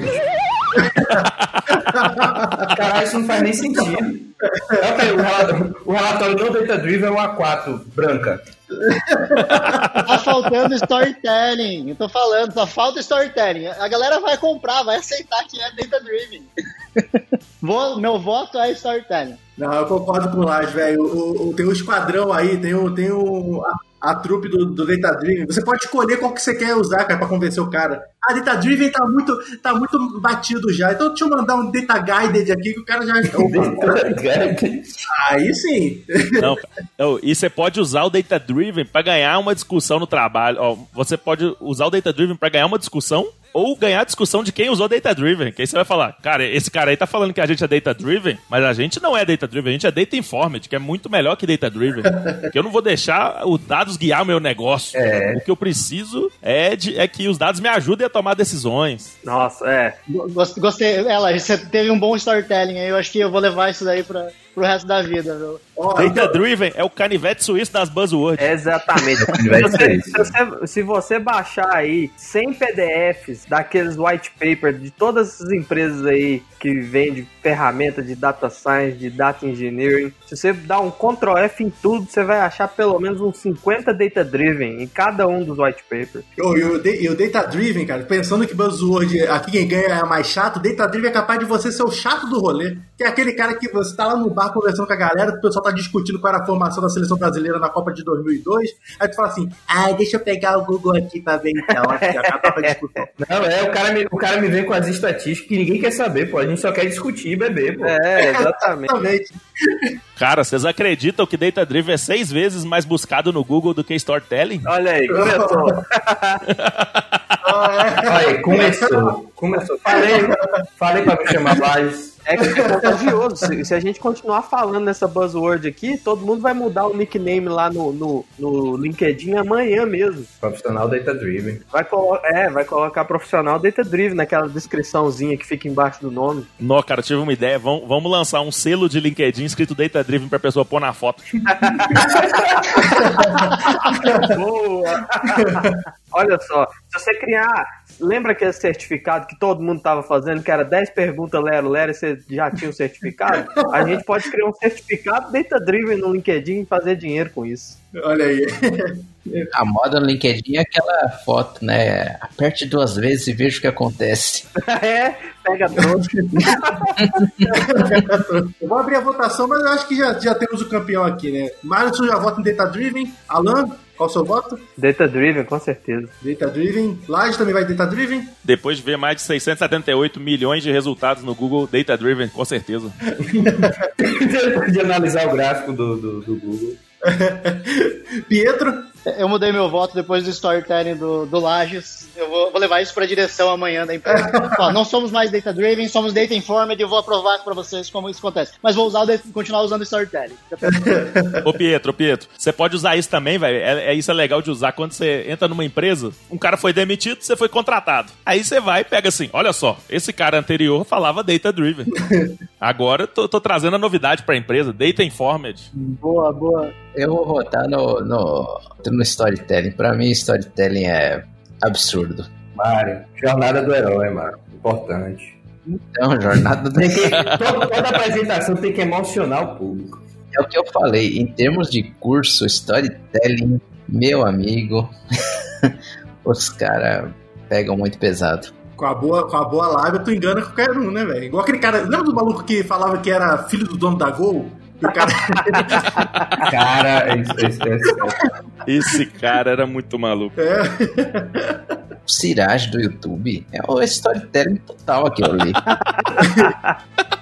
[LAUGHS] Caralho, isso não faz nem sentido. Ok, o relatório, o relatório não Data Driven é uma A4 branca. [LAUGHS] Tá faltando storytelling. Eu tô falando, só falta storytelling. A galera vai comprar, vai aceitar que é data driven. Vou, meu voto é storytelling. Não, eu concordo com o Lars, velho. Tem um esquadrão aí, tem, o, tem o, a, trupe do, do Data Driven. Você pode escolher qual que você quer usar, cara, pra convencer o cara. A Data Driven tá muito, tá muito batido já. Então deixa eu mandar um Data Guided aqui que o cara já. [LAUGHS] aí sim. Não. Não, e você pode usar o Data Driven pra ganhar uma discussão no trabalho. Ó, você pode usar o Data Driven pra ganhar uma discussão ou ganhar a discussão de quem usou Data Driven. Que aí você vai falar, cara, esse cara aí tá falando que a gente é Data Driven, mas a gente não é Data Driven, a gente é Data Informed, que é muito melhor que Data Driven. que eu não vou deixar os dados guiar o meu negócio. É. O que eu preciso é, de, é que os dados me ajudem a tomar decisões. Nossa, é. Gost- Gostei. Ela, você teve um bom storytelling aí. Eu acho que eu vou levar isso daí pra, pro resto da vida, viu? Data então, Driven é o canivete suíço das buzzwords. Exatamente. se, isso. se você- se você baixar aí 100 PDFs daqueles white paper de todas essas empresas aí que vendem ferramenta de data science, de data engineering, se você dá um Ctrl F em tudo, você vai achar pelo menos uns 50 data driven em cada um dos white papers. E o, e o da- e o Data Driven, cara, pensando que Buzzword, aqui quem ganha é mais chato, Data Driven é capaz de você ser o chato do rolê. Que é aquele cara que você tá lá no bar conversando com a galera, o pessoal tá discutindo qual era a formação da seleção brasileira na Copa de 2002. Aí tu fala assim: ah, deixa eu pegar o Google aqui pra ver então. Já acaba a discussão. Não, é, o cara, me, o cara me vem com as estatísticas que ninguém quer saber, pô. A gente só quer discutir e beber, pô. É, [LAUGHS] exatamente. Exatamente. Cara, vocês acreditam que Data Driven é seis vezes mais buscado no Google do que Storytelling? Olha aí, começou. [LAUGHS] [LAUGHS] Ah, é. Aí, começou. Começou. Falei, falei pra me chamar mais. É que é contagioso. Se, se a gente continuar falando nessa buzzword aqui, todo mundo vai mudar o nickname lá no, no, no LinkedIn amanhã mesmo. Profissional Data Driven. Vai, é, vai colocar profissional data driven naquela descriçãozinha que fica embaixo do nome. Nó, cara, eu tive uma ideia. Vamos, vamos lançar um selo de LinkedIn escrito Data Driven pra pessoa pôr na foto. [LAUGHS] Boa! Olha só, se você criar. Lembra aquele certificado que todo mundo tava fazendo, que era 10 perguntas lero lero e você já tinha o certificado? A gente pode criar um certificado data driven no LinkedIn e fazer dinheiro com isso. Olha aí. A moda no LinkedIn é aquela foto, né? Aperte duas vezes e veja o que acontece. [LAUGHS] é, pega trouxa. Eu vou abrir a votação, mas eu acho que já, já temos o campeão aqui, né? Márcio já vota em Data Driven. Alan, qual o seu voto? Data driven, com certeza. Data Driven. Laje também vai Data Driven. Depois de ver mais de 678 milhões de resultados no Google Data Driven, com certeza. [LAUGHS] Depois de analisar o gráfico do, do, do Google. [LAUGHS] Pietro. Eu mudei meu voto depois do storytelling do, do Lages. Eu vou, vou levar isso pra direção amanhã da empresa. [LAUGHS] Ó, não somos mais data driven, somos data informed. Eu vou aprovar pra vocês como isso acontece. Mas vou usar o, continuar usando o storytelling. Ô Pietro, ô Pietro, você pode usar isso também, velho. É, é- isso é legal de usar quando você entra numa empresa, um cara foi demitido, você foi contratado. Aí você vai e pega assim: olha só, esse cara anterior falava data driven. [LAUGHS] Agora eu tô, tô trazendo a novidade pra empresa, data informed. Boa, boa. Eu vou votar no, no, no storytelling. Pra mim, storytelling é absurdo. Mário, jornada do herói, Mário. Importante. Então, jornada do... [LAUGHS] Toda, toda apresentação tem que emocionar o público. É o que eu falei. Em termos de curso, storytelling, meu amigo, [LAUGHS] os caras pegam muito pesado. Com a boa, com a boa lábia, tu engana qualquer um, né, velho? Igual aquele cara. Lembra do maluco que falava que era filho do dono da Gol? O cara. [LAUGHS] Cara, isso, isso, isso, Esse cara era muito maluco. é. O Siraj do YouTube é o storytelling total aquilo ali. [LAUGHS]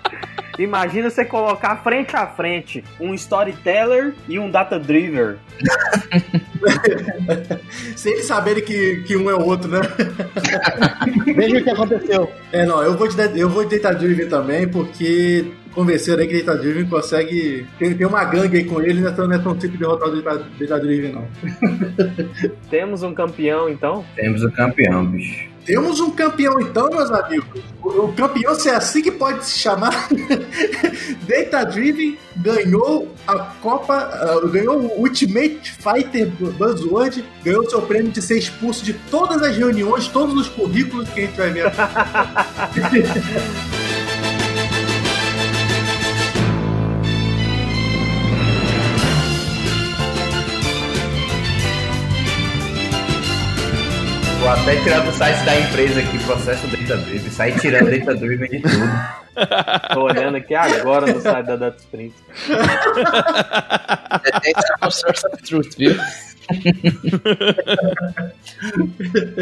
Imagina você colocar frente a frente um storyteller e um data driver. [LAUGHS] Sem eles saberem que, que um é o outro, né? [LAUGHS] Veja o que aconteceu. É, não, eu vou de, eu vou de Data Driven também, porque convenceram aí que Data Driven consegue. Tem, tem uma gangue aí com ele, não é tão, não é tão simples derrotar o Data, Data Driven, não. [LAUGHS] Temos um campeão, então? Temos o campeão, bicho. Temos um campeão então, meus amigos. O, o campeão, se é assim que pode se chamar, [LAUGHS] Data Driven ganhou a Copa, ah, ganhou o Ultimate Fighter Buzzword, ganhou seu prêmio de ser expulso de todas as reuniões, todos os currículos que a gente vai ver. [LAUGHS] Vou até tirar do site da empresa aqui, processo Data Driven, sair tirando Data Driven de tudo. Tô olhando aqui agora no site da DataSprint. Data com Source of Truth, viu? [LAUGHS]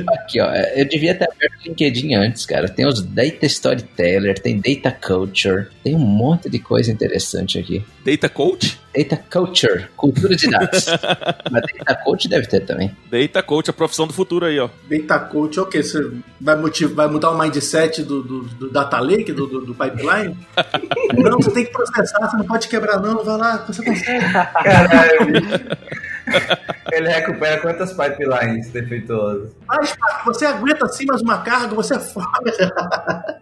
Aqui, ó. Eu devia ter aberto o LinkedIn antes, cara. Tem os Data Storyteller, tem Data Culture, tem um monte de coisa interessante aqui. Data Coach? Data Culture, cultura de dados. [LAUGHS] Mas Data Coach deve ter também. Data Coach, a profissão do futuro aí, ó. Data Coach é o quê? Você vai, motiv- vai mudar o mindset do, do, do Data Lake, do, do, do pipeline? [LAUGHS] não, você tem que processar, você não pode quebrar, não. Vai lá, você consegue. Caralho, bicho. Ele recupera quantas pipelines defeituosas? Paco, você aguenta assim mais uma carga, você é foda. [LAUGHS]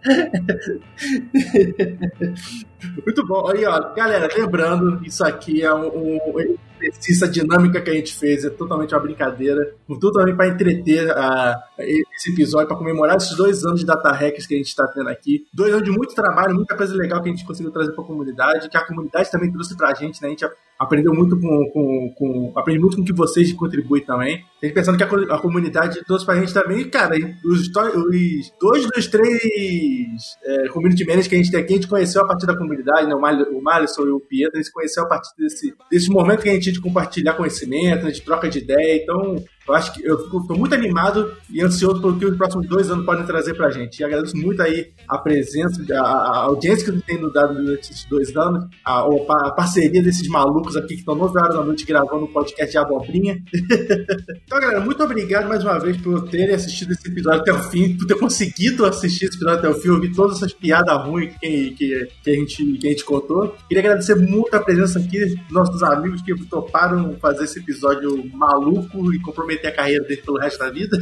Muito bom. Aí, ó, galera, lembrando, isso aqui é um, um exercício, a dinâmica que a gente fez é totalmente uma brincadeira, totalmente para entreter ah, esse episódio, para comemorar esses dois anos de Data Hacks que a gente está tendo aqui. Dois anos de muito trabalho, muita coisa legal que a gente conseguiu trazer para a comunidade, que a comunidade também trouxe para a gente, né? A gente aprendeu muito com, com, com aprende muito com o que vocês contribuem também. Gente pensando que a, a comunidade trouxe pra gente também, cara, os, os dois dos três é, community managers que a gente tem aqui, a gente conheceu a partir da comunidade, né? O, Mal, o e o Pietro, a gente conheceu a partir desse, desse momento que a gente tinha de compartilhar conhecimento, de troca de ideia, então eu acho que eu tô muito animado e ansioso pelo que os próximos dois anos podem trazer pra gente. E agradeço muito aí a presença, a, a audiência que têm nos dado durante esses dois anos, a, a parceria desses malucos aqui que estão 9 horas da noite gravando um podcast de abobrinha. [LAUGHS] então, galera, muito obrigado mais uma vez por terem assistido esse episódio até o fim, por ter conseguido assistir esse episódio até o fim, ouvir todas essas piadas ruins que, que, que, a gente, que a gente contou. Queria agradecer muito a presença aqui dos nossos amigos que toparam fazer esse episódio maluco e comprometer a carreira dele pelo resto da vida.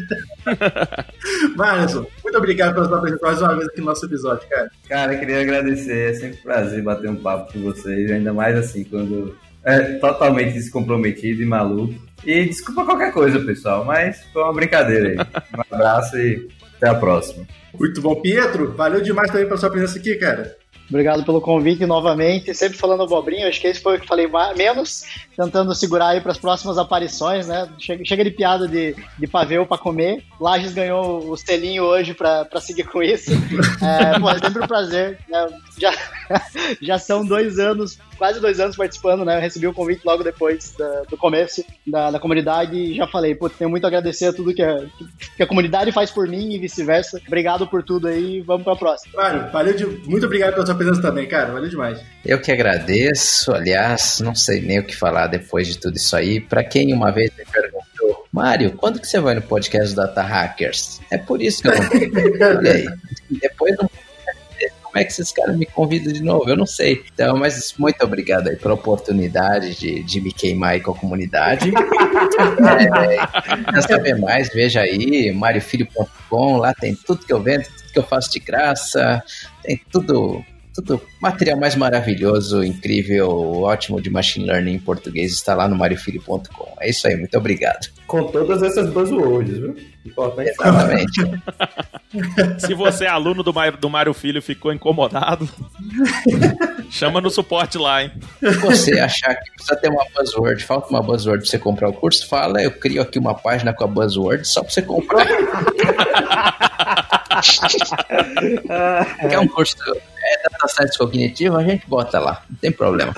[LAUGHS] Marison, muito obrigado pela sua presença mais uma vez aqui no nosso episódio, cara. Cara, eu queria agradecer. É sempre um prazer bater um papo com vocês, ainda mais assim, quando é totalmente descomprometido e maluco. E desculpa qualquer coisa, pessoal, mas foi uma brincadeira aí. [LAUGHS] Um abraço e até a próxima. Muito bom, Pietro. Valeu demais também pela sua presença aqui, cara. Obrigado pelo convite novamente. Sempre falando abobrinha, acho que esse foi o que falei menos, tentando segurar aí para as próximas aparições, né? Chega, chega de piada de, de pavê para comer. Lages ganhou o selinho hoje para seguir com isso. É, pô, é sempre um prazer. Né? Já, [LAUGHS] já são dois anos, quase dois anos participando, né? Eu recebi o convite logo depois da- do começo da, da comunidade e já falei, pô, tenho muito a agradecer a tudo que a, que a comunidade faz por mim e vice-versa. Obrigado por tudo aí, vamos para a próxima. Mário, valeu de... muito obrigado pela sua presença também, cara. Valeu demais. Eu que agradeço, aliás, não sei nem o que falar depois de tudo isso aí. Pra quem uma vez me perguntou, Mário, quando que você vai no podcast do Data Hackers? É por isso que eu não. [LAUGHS] Olha aí. Depois não como é que esses caras me convidam de novo? Eu não sei. Então, mas muito obrigado aí pela oportunidade de, de me queimar aí com a comunidade. [LAUGHS] é, quer saber mais? Veja aí, mariofilho.com, lá tem tudo que eu vendo, tudo que eu faço de graça, tem tudo tudo material mais maravilhoso, incrível, ótimo de machine learning em português está lá no mariofilho.com. É isso aí, muito obrigado. Com todas essas buzzwords, viu? Importante. Exatamente. [LAUGHS] Se você é aluno do Mário, do Mário Filho e ficou incomodado, [LAUGHS] chama no suporte lá, hein? Se você achar que precisa ter uma buzzword, falta uma buzzword para você comprar o curso, fala, eu crio aqui uma página com a buzzword só para você comprar. [LAUGHS] Quer um curso é, data science cognitivo, a gente bota lá, não tem problema.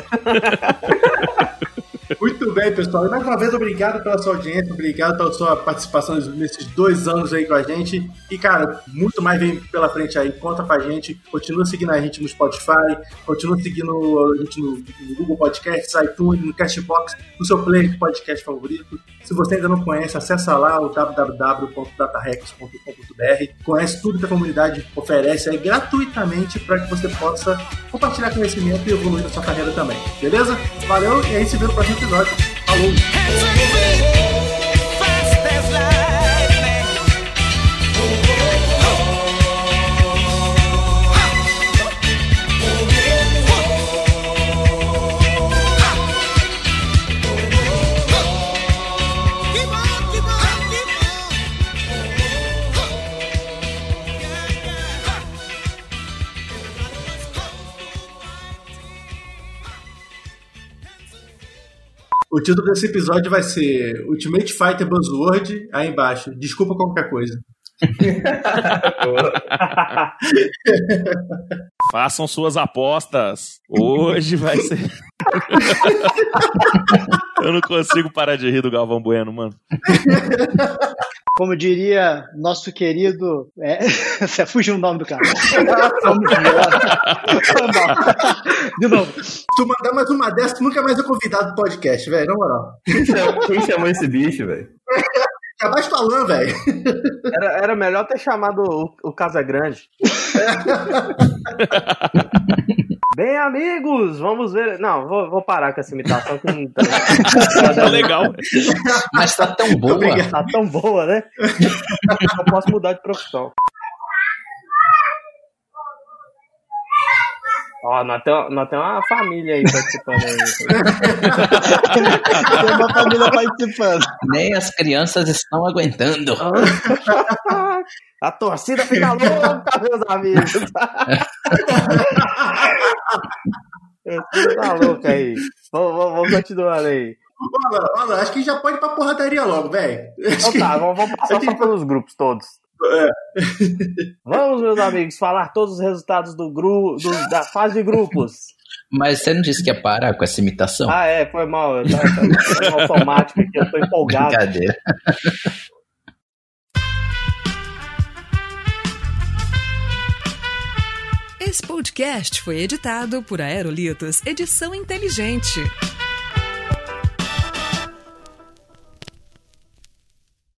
Muito bem, pessoal. E mais uma vez, obrigado pela sua audiência, obrigado pela sua participação nesses dois anos aí com a gente. E, cara, muito mais vem pela frente aí. Conta com a gente. Continua seguindo a gente no Spotify, continua seguindo a gente no, Google Podcasts, iTunes, no Castbox, no seu player de podcast favorito. Se você ainda não conhece, acessa lá o www.datarex.com.br. Conhece tudo que a comunidade oferece aí gratuitamente para que você possa compartilhar conhecimento e evoluir na sua carreira também. Beleza? Valeu e aí se vê no próximo episódio. Falou! Título desse episódio vai ser Ultimate Fighter Buzzword, aí embaixo. Desculpa qualquer coisa. Façam suas apostas. Hoje vai ser. [LAUGHS] Eu não consigo parar de rir do Galvão Bueno, mano. Como diria nosso querido. É... [LAUGHS] Você fugiu o nome do cara. De novo. Tu mandar mais uma dessa, tu nunca mais é convidado do podcast, velho, na moral. Quem chamou, quem chamou esse bicho, velho? Abaixo do Alan, velho. Era, era melhor ter chamado o, o Casa Grande. [LAUGHS] Bem, amigos, vamos ver. Não, vou, vou parar com essa imitação. Que não tá... [LAUGHS] Tá legal. Mas tá tão boa. Tá tão boa, né? Eu posso mudar de profissão. Ó, nós temos, uma família aí participando aí. [LAUGHS] Tem uma família participando. Nem as crianças estão aguentando. [LAUGHS] A torcida fica louca, meus amigos. [LAUGHS] A torcida tá louca aí. Vamos, vamos, vamos continuando aí. Olha, olha, acho que já pode ir pra porradaria logo, velho. Então tá, vamos, vamos passar só pelos grupos todos. Vamos, meus amigos, falar todos os resultados do grupo, da fase de grupos. Mas você não disse que ia parar com essa imitação? Ah, é, foi mal. Tá, tá, no automático aqui, eu tô empolgado. Brincadeira. Esse podcast foi editado por Aerolitos Edição Inteligente.